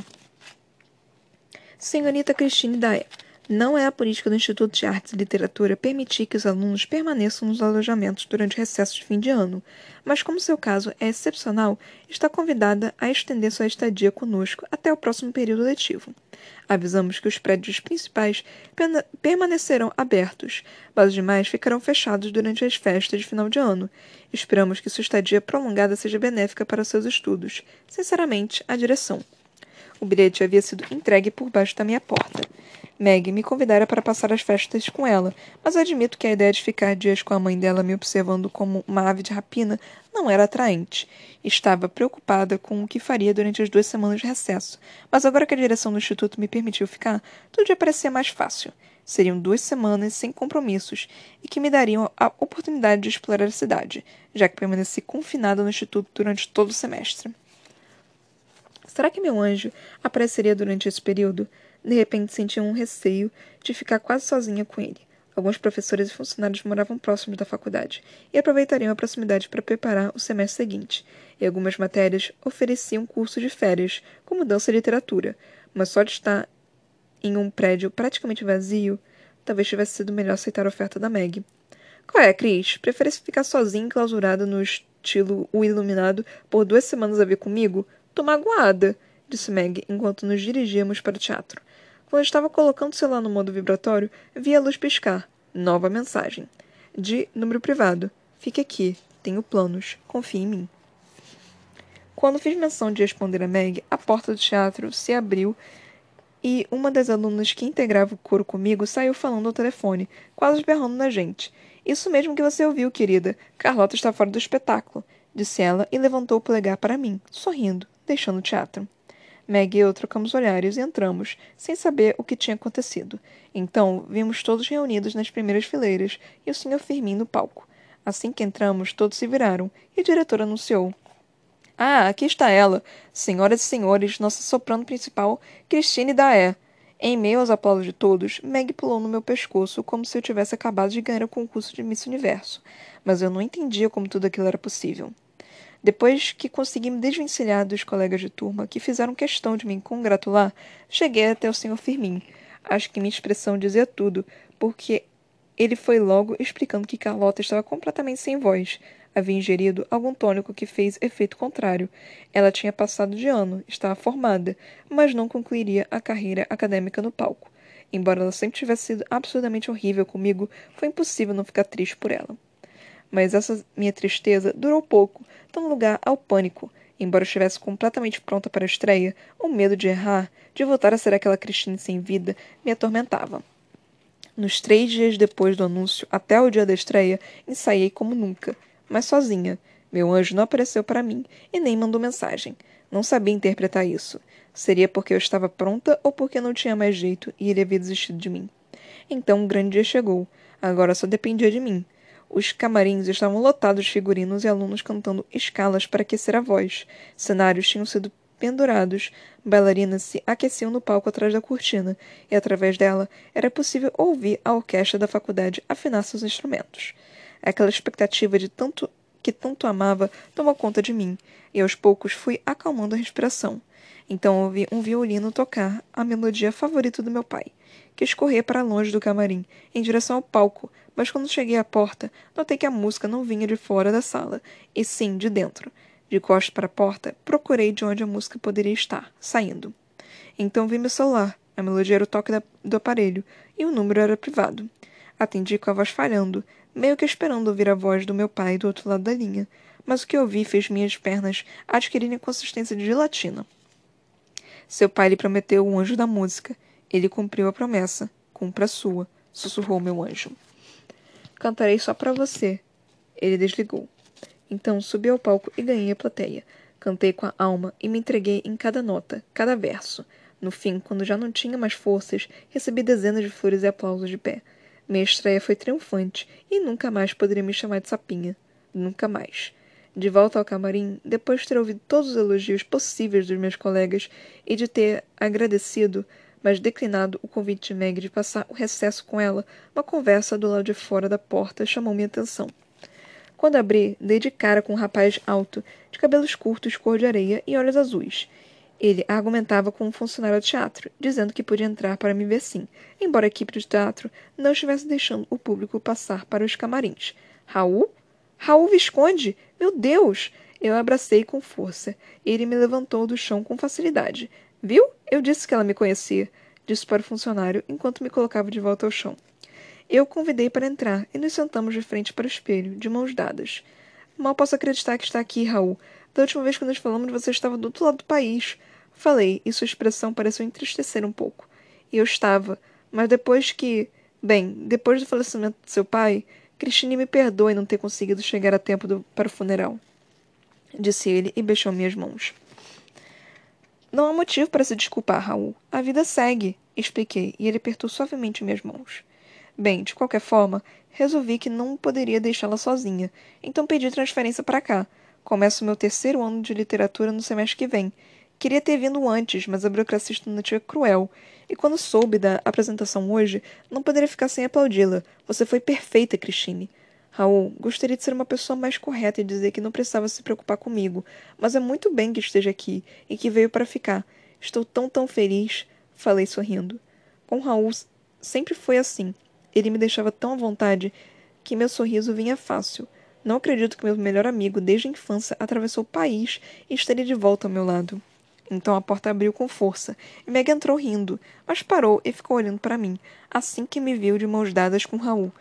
Senhorita Christine Dyer, Não é a política do Instituto de Artes e Literatura permitir que os alunos permaneçam nos alojamentos durante o recesso de fim de ano, mas como seu caso é excepcional, está convidada a estender sua estadia conosco até o próximo período letivo. Avisamos que os prédios principais permanecerão abertos, mas os demais ficarão fechados durante as festas de final de ano. Esperamos que sua estadia prolongada seja benéfica para seus estudos. Sinceramente, a direção. O bilhete havia sido entregue por baixo da minha porta. Meg me convidara para passar as festas com ela, mas admito que a ideia de ficar dias com a mãe dela me observando como uma ave de rapina não era atraente. Estava preocupada com o que faria durante as duas semanas de recesso, mas agora que a direção do instituto me permitiu ficar, tudo ia parecer mais fácil. Seriam duas semanas sem compromissos e que me dariam a oportunidade de explorar a cidade, já que permaneci confinada no instituto durante todo o semestre. Será que meu anjo apareceria durante esse período? De repente senti um receio de ficar quase sozinha com ele. Alguns professores e funcionários moravam próximos da faculdade e aproveitariam a proximidade para preparar o semestre seguinte, e algumas matérias ofereciam curso de férias, como dança e literatura, mas só de estar em um prédio praticamente vazio, talvez tivesse sido melhor aceitar a oferta da Meg. Qual é, Cris? Prefere ficar sozinha enclausurada no estilo O Iluminado por duas semanas a ver comigo? Tô magoada, disse Meg enquanto nos dirigíamos para o teatro. Quando estava colocando o celular no modo vibratório, vi a luz piscar. Nova mensagem. De número privado. Fique aqui. Tenho planos. Confie em mim. Quando fiz menção de responder a Meg, a porta do teatro se abriu e uma das alunas que integrava o coro comigo saiu falando ao telefone, quase berrando na gente. Isso mesmo que você ouviu, querida. Carlota está fora do espetáculo, disse ela e levantou o polegar para mim, sorrindo, deixando o teatro. Meg e eu trocamos olhares e entramos, sem saber o que tinha acontecido. Então, vimos todos reunidos nas primeiras fileiras e o Sr. Firmin no palco. Assim que entramos, todos se viraram e o diretor anunciou. Ah, aqui está ela, senhoras e senhores, nossa soprano principal, Christine Daé. Em meio aos aplausos de todos, Meg pulou no meu pescoço como se eu tivesse acabado de ganhar o concurso de Miss Universo, mas eu não entendia como tudo aquilo era possível. Depois que consegui me desvencilhar dos colegas de turma que fizeram questão de me congratular, cheguei até o Sr. Firmin. Acho que minha expressão dizia tudo, porque ele foi logo explicando que Carlota estava completamente sem voz. Havia ingerido algum tônico que fez efeito contrário. Ela tinha passado de ano, estava formada, mas não concluiria a carreira acadêmica no palco. Embora ela sempre tivesse sido absurdamente horrível comigo, foi impossível não ficar triste por ela. Mas essa minha tristeza durou pouco, dando lugar ao pânico. Embora eu estivesse completamente pronta para a estreia, o medo de errar, de voltar a ser aquela Cristina sem vida, me atormentava. Nos três dias depois do anúncio, até o dia da estreia, ensaiei como nunca, mas sozinha. Meu anjo não apareceu para mim e nem mandou mensagem. Não sabia interpretar isso. Seria porque eu estava pronta ou porque não tinha mais jeito e ele havia desistido de mim. Então um grande dia chegou. Agora só dependia de mim. Os camarins estavam lotados de figurinos e alunos cantando escalas para aquecer a voz. Cenários tinham sido pendurados, bailarinas se aqueciam no palco atrás da cortina, e através dela era possível ouvir a orquestra da faculdade afinar seus instrumentos. Aquela expectativa de tanto que tanto amava tomou conta de mim, e aos poucos fui acalmando a respiração. Então ouvi um violino tocar a melodia favorita do meu pai. Quis correr para longe do camarim, em direção ao palco, mas quando cheguei à porta, notei que a música não vinha de fora da sala, e sim de dentro. De costas para a porta, procurei de onde a música poderia estar, saindo. Então vi meu celular. A melodia era o toque da, do aparelho, e o número era privado. Atendi com a voz falhando, meio que esperando ouvir a voz do meu pai do outro lado da linha, mas o que ouvi fez minhas pernas adquirirem consistência de gelatina. Seu pai lhe prometeu o anjo da música. Ele cumpriu a promessa. Cumpra a sua, sussurrou meu anjo. Cantarei só para você. Ele desligou. Então subi ao palco e ganhei a plateia. Cantei com a alma e me entreguei em cada nota, cada verso. No fim, quando já não tinha mais forças, recebi dezenas de flores e aplausos de pé. Minha estreia foi triunfante e nunca mais poderia me chamar de sapinha. Nunca mais. De volta ao camarim, depois de ter ouvido todos os elogios possíveis dos meus colegas e de ter agradecido mas declinado o convite de Meg de passar o recesso com ela, uma conversa do lado de fora da porta chamou minha atenção. Quando abri, dei de cara com um rapaz alto, de cabelos curtos cor de areia e olhos azuis. Ele argumentava com um funcionário do teatro, dizendo que podia entrar para me ver sim, embora a equipe do teatro não estivesse deixando o público passar para os camarins. Raul? Raul Visconde? Meu Deus! Eu abracei com força. Ele me levantou do chão com facilidade. Viu? Eu disse que ela me conhecia, disse para o funcionário enquanto me colocava de volta ao chão. Eu o convidei para entrar e nos sentamos de frente para o espelho, de mãos dadas. Mal posso acreditar que está aqui, Raul. Da última vez que nos falamos, você estava do outro lado do país. Falei, e sua expressão pareceu entristecer um pouco. E eu estava, mas depois que. Bem, depois do falecimento de seu pai, Cristine me perdoe não ter conseguido chegar a tempo do, para o funeral. Disse ele e beijou minhas mãos. Não há motivo para se desculpar, Raul. A vida segue, expliquei, e ele apertou suavemente minhas mãos. Bem, de qualquer forma, resolvi que não poderia deixá-la sozinha, então pedi transferência para cá. Começo meu terceiro ano de literatura no semestre que vem, Queria ter vindo antes, mas a burocracia estudantil é cruel. E quando soube da apresentação hoje, não poderia ficar sem aplaudi-la. Você foi perfeita, Christine. Raul, gostaria de ser uma pessoa mais correta e dizer que não precisava se preocupar comigo, mas é muito bem que esteja aqui e que veio para ficar. Estou tão, tão feliz, falei sorrindo. Com Raul sempre foi assim. Ele me deixava tão à vontade que meu sorriso vinha fácil. Não acredito que meu melhor amigo desde a infância atravessou o país e estaria de volta ao meu lado. Então a porta abriu com força e Meg entrou rindo, mas parou e ficou olhando para mim, assim que me viu de mãos dadas com Raul,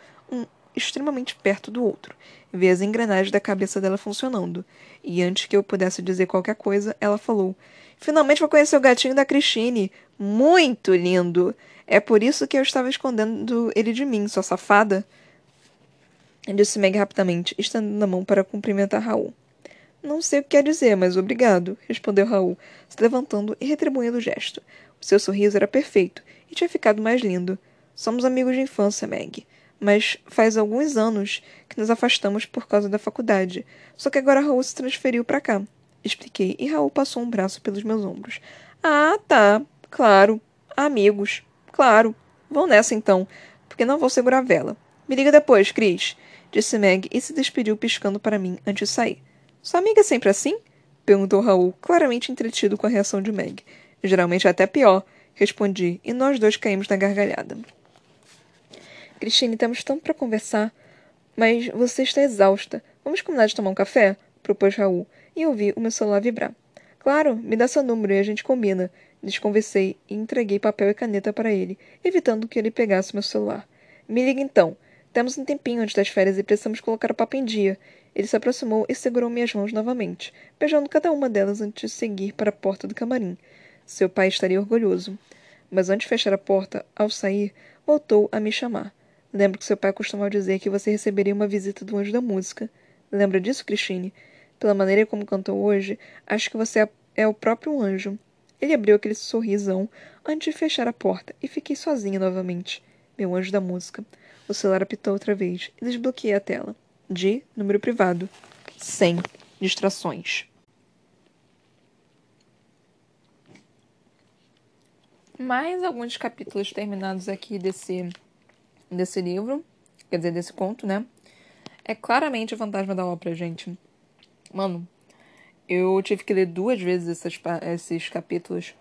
extremamente perto do outro. Vi as engrenagens da cabeça dela funcionando. E antes que eu pudesse dizer qualquer coisa, ela falou: Finalmente vou conhecer o gatinho da Christine. Muito lindo! É por isso que eu estava escondendo ele de mim, sua safada. Disse Meg rapidamente, estendendo a mão para cumprimentar Raul. Não sei o que quer dizer, mas obrigado, respondeu Raul, se levantando e retribuindo o gesto. O seu sorriso era perfeito e tinha ficado mais lindo. Somos amigos de infância, Meg. Mas faz alguns anos que nos afastamos por causa da faculdade. Só que agora Raul se transferiu para cá. Expliquei e Raul passou um braço pelos meus ombros. Ah, tá. Claro. Amigos. Claro. Vão nessa então, porque não vou segurar a vela. Me liga depois, Cris, disse Meg e se despediu piscando para mim antes de sair. Sua amiga é sempre assim? perguntou Raul, claramente entretido com a reação de Meg. Geralmente é até pior, respondi, e nós dois caímos na gargalhada. Cristine, temos tanto para conversar. Mas você está exausta. Vamos combinar de tomar um café? propôs Raul, e ouvi o meu celular vibrar. Claro, me dá seu número e a gente combina. Desconversei e entreguei papel e caneta para ele, evitando que ele pegasse meu celular. Me liga então. Temos um tempinho antes das férias e precisamos colocar o papo em dia. Ele se aproximou e segurou minhas mãos novamente, beijando cada uma delas antes de seguir para a porta do camarim. Seu pai estaria orgulhoso. Mas antes de fechar a porta, ao sair, voltou a me chamar. Lembro que seu pai costumava dizer que você receberia uma visita do anjo da música. Lembra disso, Christine? Pela maneira como cantou hoje, acho que você é, é o próprio anjo. Ele abriu aquele sorrisão antes de fechar a porta e fiquei sozinha novamente. Meu anjo da música. O celular apitou outra vez e desbloqueei a tela de número privado, sem distrações. Mais alguns capítulos terminados aqui desse, desse livro, quer dizer, desse conto, né? É claramente o fantasma da ópera, gente. Mano, eu tive que ler duas vezes essas, esses capítulos,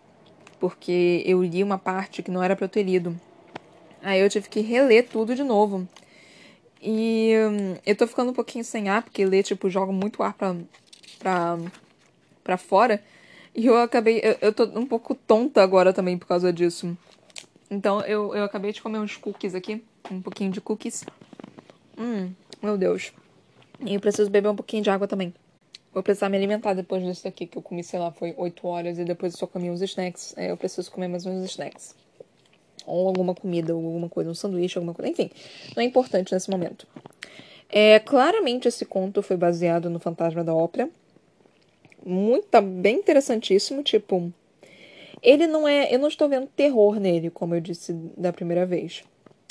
porque eu li uma parte que não era pra eu ter lido. Aí eu tive que reler tudo de novo. E hum, eu tô ficando um pouquinho sem ar, porque ler, tipo, joga muito ar pra, pra, pra fora. E eu acabei. Eu, eu tô um pouco tonta agora também por causa disso. Então eu, eu acabei de comer uns cookies aqui. Um pouquinho de cookies. Hum, meu Deus. E eu preciso beber um pouquinho de água também. Vou precisar me alimentar depois disso aqui, que eu comi, sei lá, foi 8 horas e depois eu só comi uns snacks. Aí eu preciso comer mais uns snacks ou alguma comida, ou alguma coisa, um sanduíche, alguma coisa, enfim, não é importante nesse momento. É, claramente esse conto foi baseado no Fantasma da Ópera. Muito, tá bem interessantíssimo, tipo, ele não é, eu não estou vendo terror nele, como eu disse da primeira vez,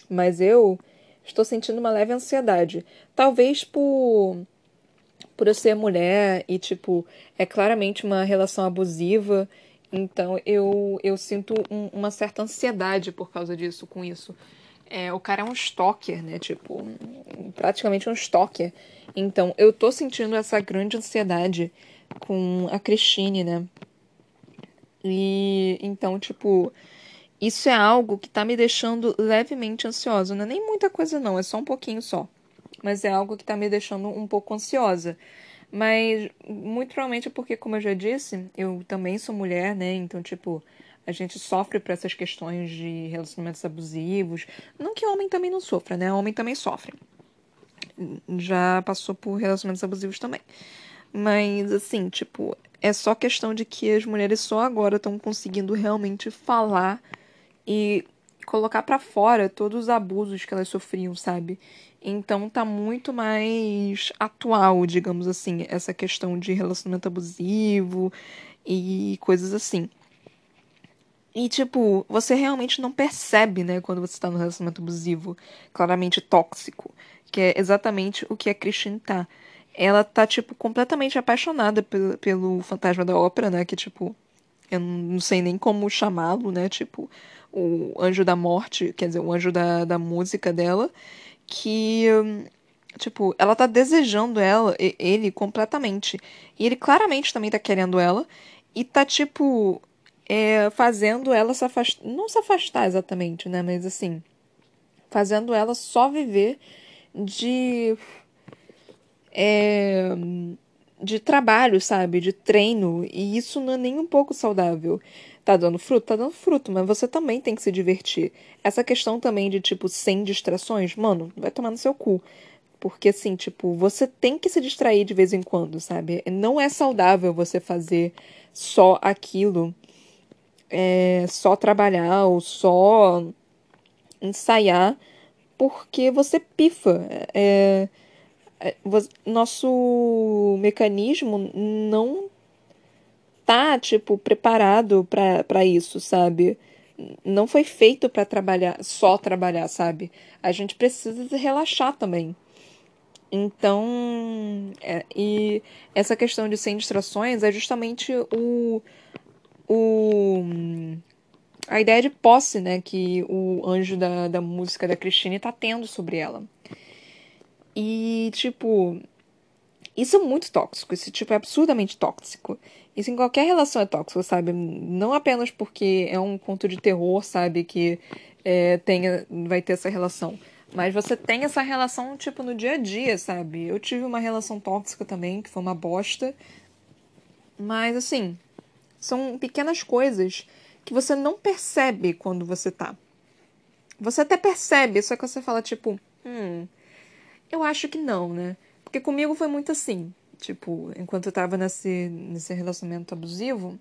mas eu estou sentindo uma leve ansiedade, talvez por por eu ser mulher e tipo, é claramente uma relação abusiva então eu, eu sinto um, uma certa ansiedade por causa disso, com isso. É, o cara é um stalker, né? Tipo, praticamente um stalker. Então eu tô sentindo essa grande ansiedade com a Christine, né? E então, tipo, isso é algo que tá me deixando levemente ansiosa. Não é nem muita coisa, não, é só um pouquinho só. Mas é algo que tá me deixando um pouco ansiosa. Mas muito provavelmente é porque, como eu já disse, eu também sou mulher, né? Então, tipo, a gente sofre por essas questões de relacionamentos abusivos. Não que homem também não sofra, né? Homem também sofre. Já passou por relacionamentos abusivos também. Mas, assim, tipo, é só questão de que as mulheres só agora estão conseguindo realmente falar e colocar para fora todos os abusos que elas sofriam, sabe? Então tá muito mais atual, digamos assim, essa questão de relacionamento abusivo e coisas assim. E, tipo, você realmente não percebe, né, quando você tá no relacionamento abusivo, claramente tóxico, que é exatamente o que a Christine tá. Ela tá, tipo, completamente apaixonada pelo, pelo fantasma da ópera, né, que, tipo, eu não sei nem como chamá-lo, né, tipo, o anjo da morte, quer dizer, o anjo da, da música dela que, tipo, ela tá desejando ela, ele completamente. E ele claramente também tá querendo ela. E tá, tipo, é, fazendo ela se afastar. Não se afastar exatamente, né? Mas assim. Fazendo ela só viver de. É, de trabalho, sabe? De treino. E isso não é nem um pouco saudável. Tá dando fruto? Tá dando fruto, mas você também tem que se divertir. Essa questão também de, tipo, sem distrações, mano, vai tomar no seu cu. Porque, assim, tipo, você tem que se distrair de vez em quando, sabe? Não é saudável você fazer só aquilo, é, só trabalhar ou só ensaiar, porque você pifa. É, é, nosso mecanismo não tá, tipo, preparado para isso, sabe? Não foi feito para trabalhar, só trabalhar, sabe? A gente precisa relaxar também. Então, é, e essa questão de sem distrações é justamente o, o a ideia de posse, né, que o anjo da, da música da Christine tá tendo sobre ela. E, tipo, isso é muito tóxico, isso tipo, é absurdamente tóxico. Isso em qualquer relação é tóxico, sabe? Não apenas porque é um conto de terror, sabe? Que é, tenha, vai ter essa relação. Mas você tem essa relação, tipo, no dia a dia, sabe? Eu tive uma relação tóxica também, que foi uma bosta. Mas, assim, são pequenas coisas que você não percebe quando você tá. Você até percebe, só que você fala, tipo, hum, eu acho que não, né? Porque comigo foi muito assim. Tipo, enquanto eu tava nesse, nesse relacionamento abusivo,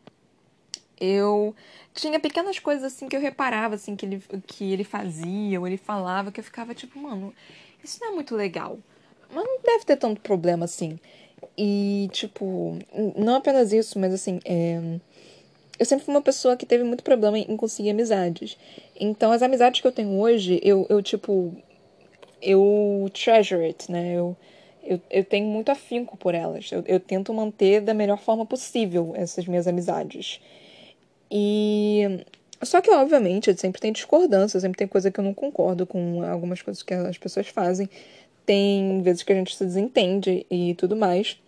eu tinha pequenas coisas assim que eu reparava assim que ele, que ele fazia ou ele falava que eu ficava tipo, mano, isso não é muito legal. Mas não deve ter tanto problema assim. E, tipo, não apenas isso, mas assim, é... eu sempre fui uma pessoa que teve muito problema em conseguir amizades. Então, as amizades que eu tenho hoje, eu, eu tipo, eu treasure it, né? Eu, eu, eu tenho muito afinco por elas. Eu, eu tento manter da melhor forma possível essas minhas amizades. E. Só que, obviamente, sempre tem discordância, sempre tem coisa que eu não concordo com algumas coisas que as pessoas fazem. Tem vezes que a gente se desentende e tudo mais.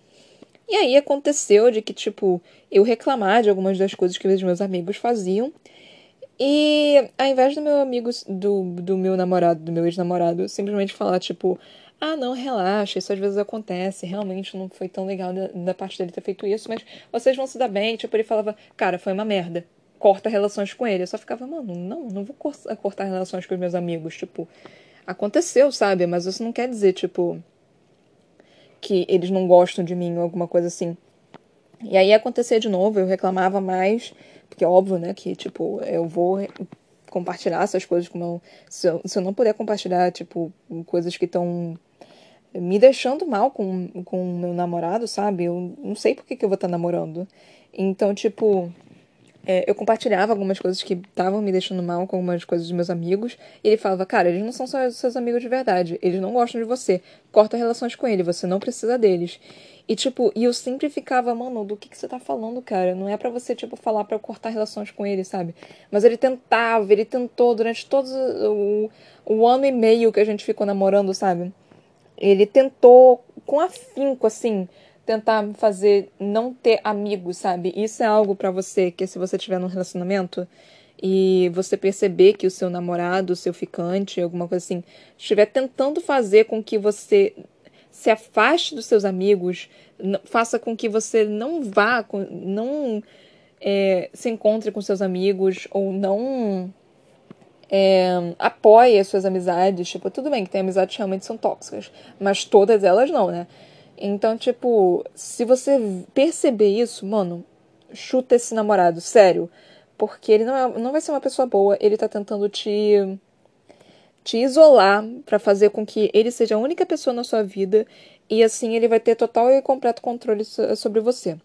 E aí aconteceu de que, tipo, eu reclamar de algumas das coisas que os meus amigos faziam. E ao invés do meu amigo, do, do meu namorado, do meu ex-namorado, simplesmente falar, tipo, ah, não, relaxa, isso às vezes acontece, realmente não foi tão legal da, da, parte dele ter feito isso, mas vocês vão se dar bem. Tipo, ele falava, cara, foi uma merda, corta relações com ele. Eu só ficava, mano, não, não vou cortar relações com os meus amigos. Tipo, aconteceu, sabe? Mas isso não quer dizer, tipo, que eles não gostam de mim ou alguma coisa assim. E aí acontecia de novo, eu reclamava mais, porque é óbvio, né, que, tipo, eu vou compartilhar essas coisas com meu. Se eu, se eu não puder compartilhar, tipo, coisas que estão me deixando mal com o meu namorado, sabe? Eu não sei por que, que eu vou estar namorando. Então, tipo, é, eu compartilhava algumas coisas que estavam me deixando mal com algumas coisas dos meus amigos. E ele falava, cara, eles não são seus amigos de verdade. Eles não gostam de você. Corta relações com ele, você não precisa deles. E, tipo, e eu sempre ficava, mano, do que, que você tá falando, cara? Não é para você, tipo, falar para eu cortar relações com ele, sabe? Mas ele tentava, ele tentou durante todo o, o ano e meio que a gente ficou namorando, sabe? Ele tentou com afinco, assim, tentar fazer não ter amigos, sabe? Isso é algo para você que se você tiver num relacionamento e você perceber que o seu namorado, o seu ficante, alguma coisa assim, estiver tentando fazer com que você se afaste dos seus amigos, faça com que você não vá, não é, se encontre com seus amigos ou não é, apoie as suas amizades. Tipo, tudo bem que tem amizades que realmente são tóxicas, mas todas elas não, né? Então, tipo, se você perceber isso, mano, chuta esse namorado, sério. Porque ele não, é, não vai ser uma pessoa boa, ele tá tentando te te isolar para fazer com que ele seja a única pessoa na sua vida e assim ele vai ter total e completo controle sobre você.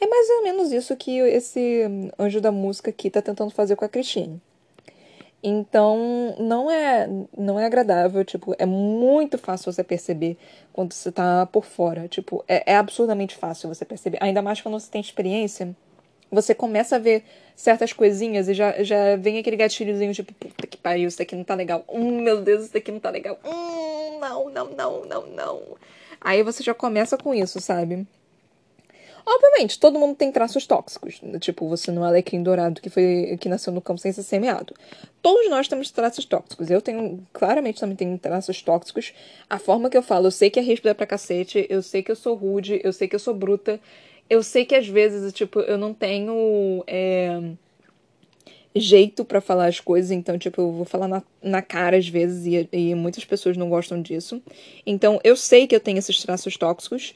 É mais ou menos isso que esse anjo da música aqui tá tentando fazer com a Christine. Então, não é não é agradável, tipo, é muito fácil você perceber quando você tá por fora, tipo, é, é absurdamente fácil você perceber, ainda mais quando você tem experiência você começa a ver certas coisinhas e já, já vem aquele gatilhozinho tipo, puta que pariu, isso daqui não tá legal. Hum, meu Deus, isso daqui não tá legal. Hum, não, não, não, não, não. Aí você já começa com isso, sabe? Obviamente, todo mundo tem traços tóxicos. Tipo, você não é alecrim dourado que foi que nasceu no campo sem ser semeado. Todos nós temos traços tóxicos. Eu tenho, claramente também tenho traços tóxicos. A forma que eu falo, eu sei que é ríspida pra cacete, eu sei que eu sou rude, eu sei que eu sou bruta, eu sei que às vezes, tipo, eu não tenho é, jeito para falar as coisas, então, tipo, eu vou falar na, na cara às vezes e, e, muitas pessoas não gostam disso. Então, eu sei que eu tenho esses traços tóxicos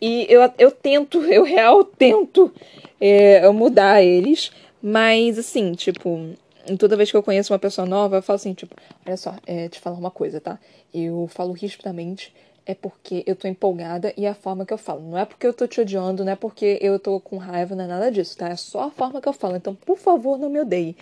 e eu, eu tento, [LAUGHS] eu real tento é, mudar eles, mas assim, tipo, toda vez que eu conheço uma pessoa nova, eu falo assim, tipo, olha só, é, te falar uma coisa, tá? Eu falo rispidamente é porque eu tô empolgada e é a forma que eu falo. Não é porque eu tô te odiando, não é porque eu tô com raiva, não é nada disso, tá? É só a forma que eu falo. Então, por favor, não me odeie.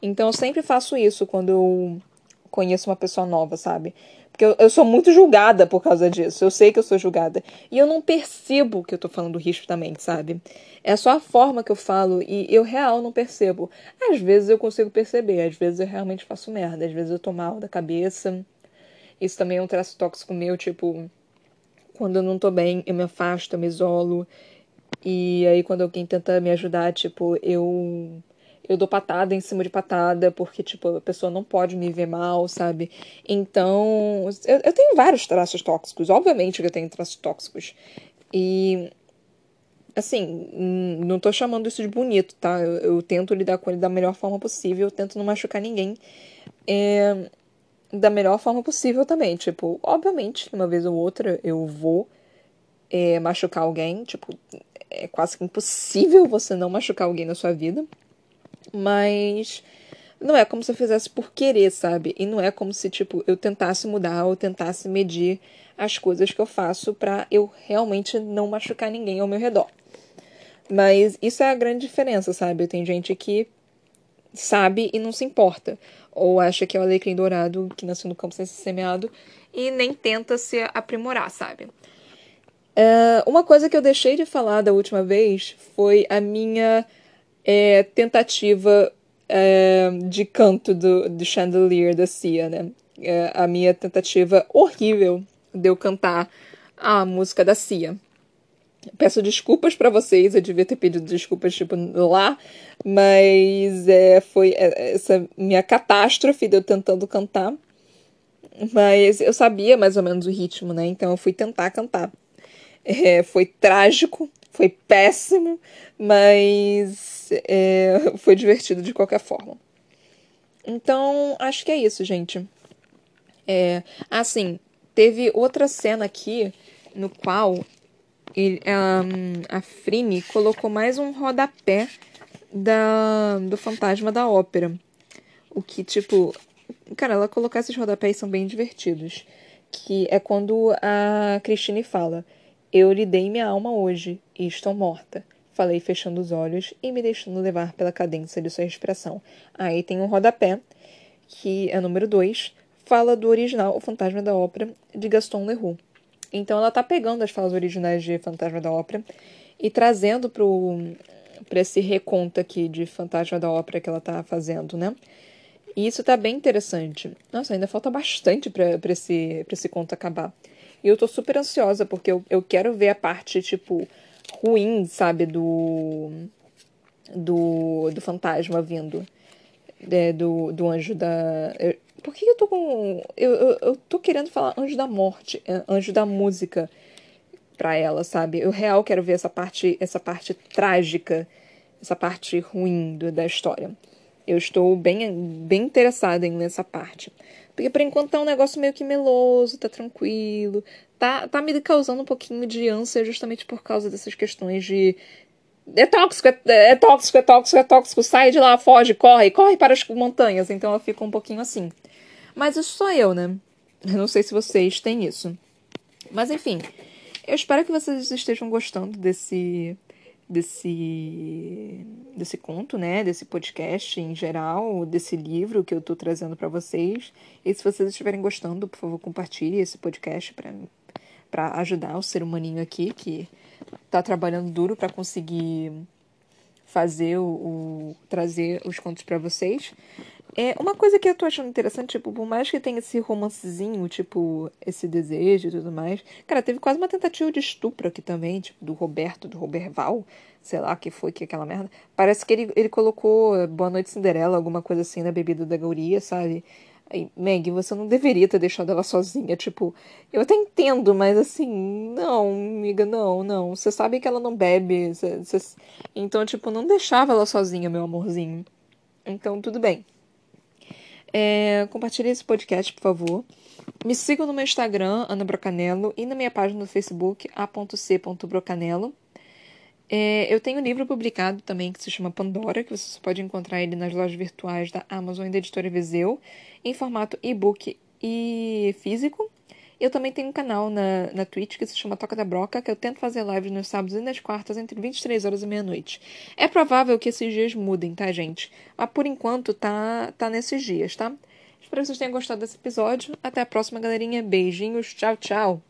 Então, eu sempre faço isso quando eu conheço uma pessoa nova, sabe? Porque eu, eu sou muito julgada por causa disso. Eu sei que eu sou julgada. E eu não percebo que eu tô falando também, sabe? É só a forma que eu falo e eu real não percebo. Às vezes eu consigo perceber, às vezes eu realmente faço merda, às vezes eu tô mal da cabeça. Isso também é um traço tóxico meu, tipo, quando eu não tô bem, eu me afasto, eu me isolo. E aí quando alguém tenta me ajudar, tipo, eu eu dou patada em cima de patada, porque, tipo, a pessoa não pode me ver mal, sabe? Então, eu, eu tenho vários traços tóxicos, obviamente que eu tenho traços tóxicos. E, assim, não tô chamando isso de bonito, tá? Eu, eu tento lidar com ele da melhor forma possível, eu tento não machucar ninguém. É, da melhor forma possível também. Tipo, obviamente, uma vez ou outra eu vou é, machucar alguém. Tipo, é quase que impossível você não machucar alguém na sua vida. Mas não é como se eu fizesse por querer, sabe? E não é como se, tipo, eu tentasse mudar ou tentasse medir as coisas que eu faço para eu realmente não machucar ninguém ao meu redor. Mas isso é a grande diferença, sabe? Tem gente que sabe e não se importa ou acha que é o alecrim dourado que nasceu no campo sem ser semeado e nem tenta se aprimorar, sabe? Uh, uma coisa que eu deixei de falar da última vez foi a minha é, tentativa é, de canto do, do Chandelier da Cia, né? É, a minha tentativa horrível de eu cantar a música da Cia. Peço desculpas para vocês, eu devia ter pedido desculpas tipo lá, mas é, foi é, essa minha catástrofe de eu tentando cantar. Mas eu sabia mais ou menos o ritmo, né? Então eu fui tentar cantar. É, foi trágico, foi péssimo, mas é, [LAUGHS] foi divertido de qualquer forma. Então, acho que é isso, gente. É, assim, teve outra cena aqui no qual ele, um, a Frine colocou mais um rodapé da, do Fantasma da Ópera. O que, tipo. Cara, ela colocar esses rodapés são bem divertidos. Que é quando a Christine fala: Eu lhe dei minha alma hoje e estou morta. Falei fechando os olhos e me deixando levar pela cadência de sua respiração. Aí tem um rodapé, que é número 2, fala do original O Fantasma da Ópera, de Gaston Leroux. Então ela tá pegando as falas originais de Fantasma da Ópera e trazendo pro para esse reconto aqui de Fantasma da Ópera que ela tá fazendo, né? E isso tá bem interessante. Nossa, ainda falta bastante para esse, pra esse conto acabar. E eu tô super ansiosa, porque eu, eu quero ver a parte, tipo, ruim, sabe, do. Do, do fantasma vindo. É, do, do anjo da. Eu, por que eu tô com. Eu, eu, eu tô querendo falar anjo da morte, é, anjo da música pra ela, sabe? Eu real quero ver essa parte, essa parte trágica, essa parte ruim do, da história. Eu estou bem, bem interessada em essa parte. Porque por enquanto tá um negócio meio que meloso, tá tranquilo. Tá, tá me causando um pouquinho de ânsia justamente por causa dessas questões de. É tóxico, é, é tóxico, é tóxico, é tóxico, sai de lá, foge, corre, corre para as montanhas. Então eu fico um pouquinho assim. Mas isso sou eu, né? Eu não sei se vocês têm isso. Mas enfim, eu espero que vocês estejam gostando desse desse desse conto, né, desse podcast em geral, desse livro que eu tô trazendo para vocês. E se vocês estiverem gostando, por favor, compartilhe esse podcast para ajudar o ser humaninho aqui que tá trabalhando duro para conseguir fazer o, o, trazer os contos para vocês. É, uma coisa que eu tô achando interessante, tipo, por mais que tenha esse romancezinho, tipo, esse desejo e tudo mais. Cara, teve quase uma tentativa de estupro aqui também, tipo, do Roberto, do Roberval, sei lá que foi que aquela merda. Parece que ele, ele colocou eh, Boa Noite Cinderela, alguma coisa assim, na bebida da Gauria, sabe? Aí, Meg, você não deveria ter deixado ela sozinha. Tipo, eu até entendo, mas assim, não, amiga, não, não. Você sabe que ela não bebe. Você, você... Então, tipo, não deixava ela sozinha, meu amorzinho. Então, tudo bem. É, compartilhe esse podcast, por favor. Me sigam no meu Instagram, Ana Brocanello, e na minha página no Facebook, a.c.brocanello. É, eu tenho um livro publicado também que se chama Pandora, que você pode encontrar ele nas lojas virtuais da Amazon e da editora Viseu, em formato e-book e físico. Eu também tenho um canal na, na Twitch que se chama Toca da Broca, que eu tento fazer lives nos sábados e nas quartas entre 23 horas e meia-noite. É provável que esses dias mudem, tá, gente? Mas por enquanto tá, tá nesses dias, tá? Espero que vocês tenham gostado desse episódio. Até a próxima, galerinha. Beijinhos. Tchau, tchau.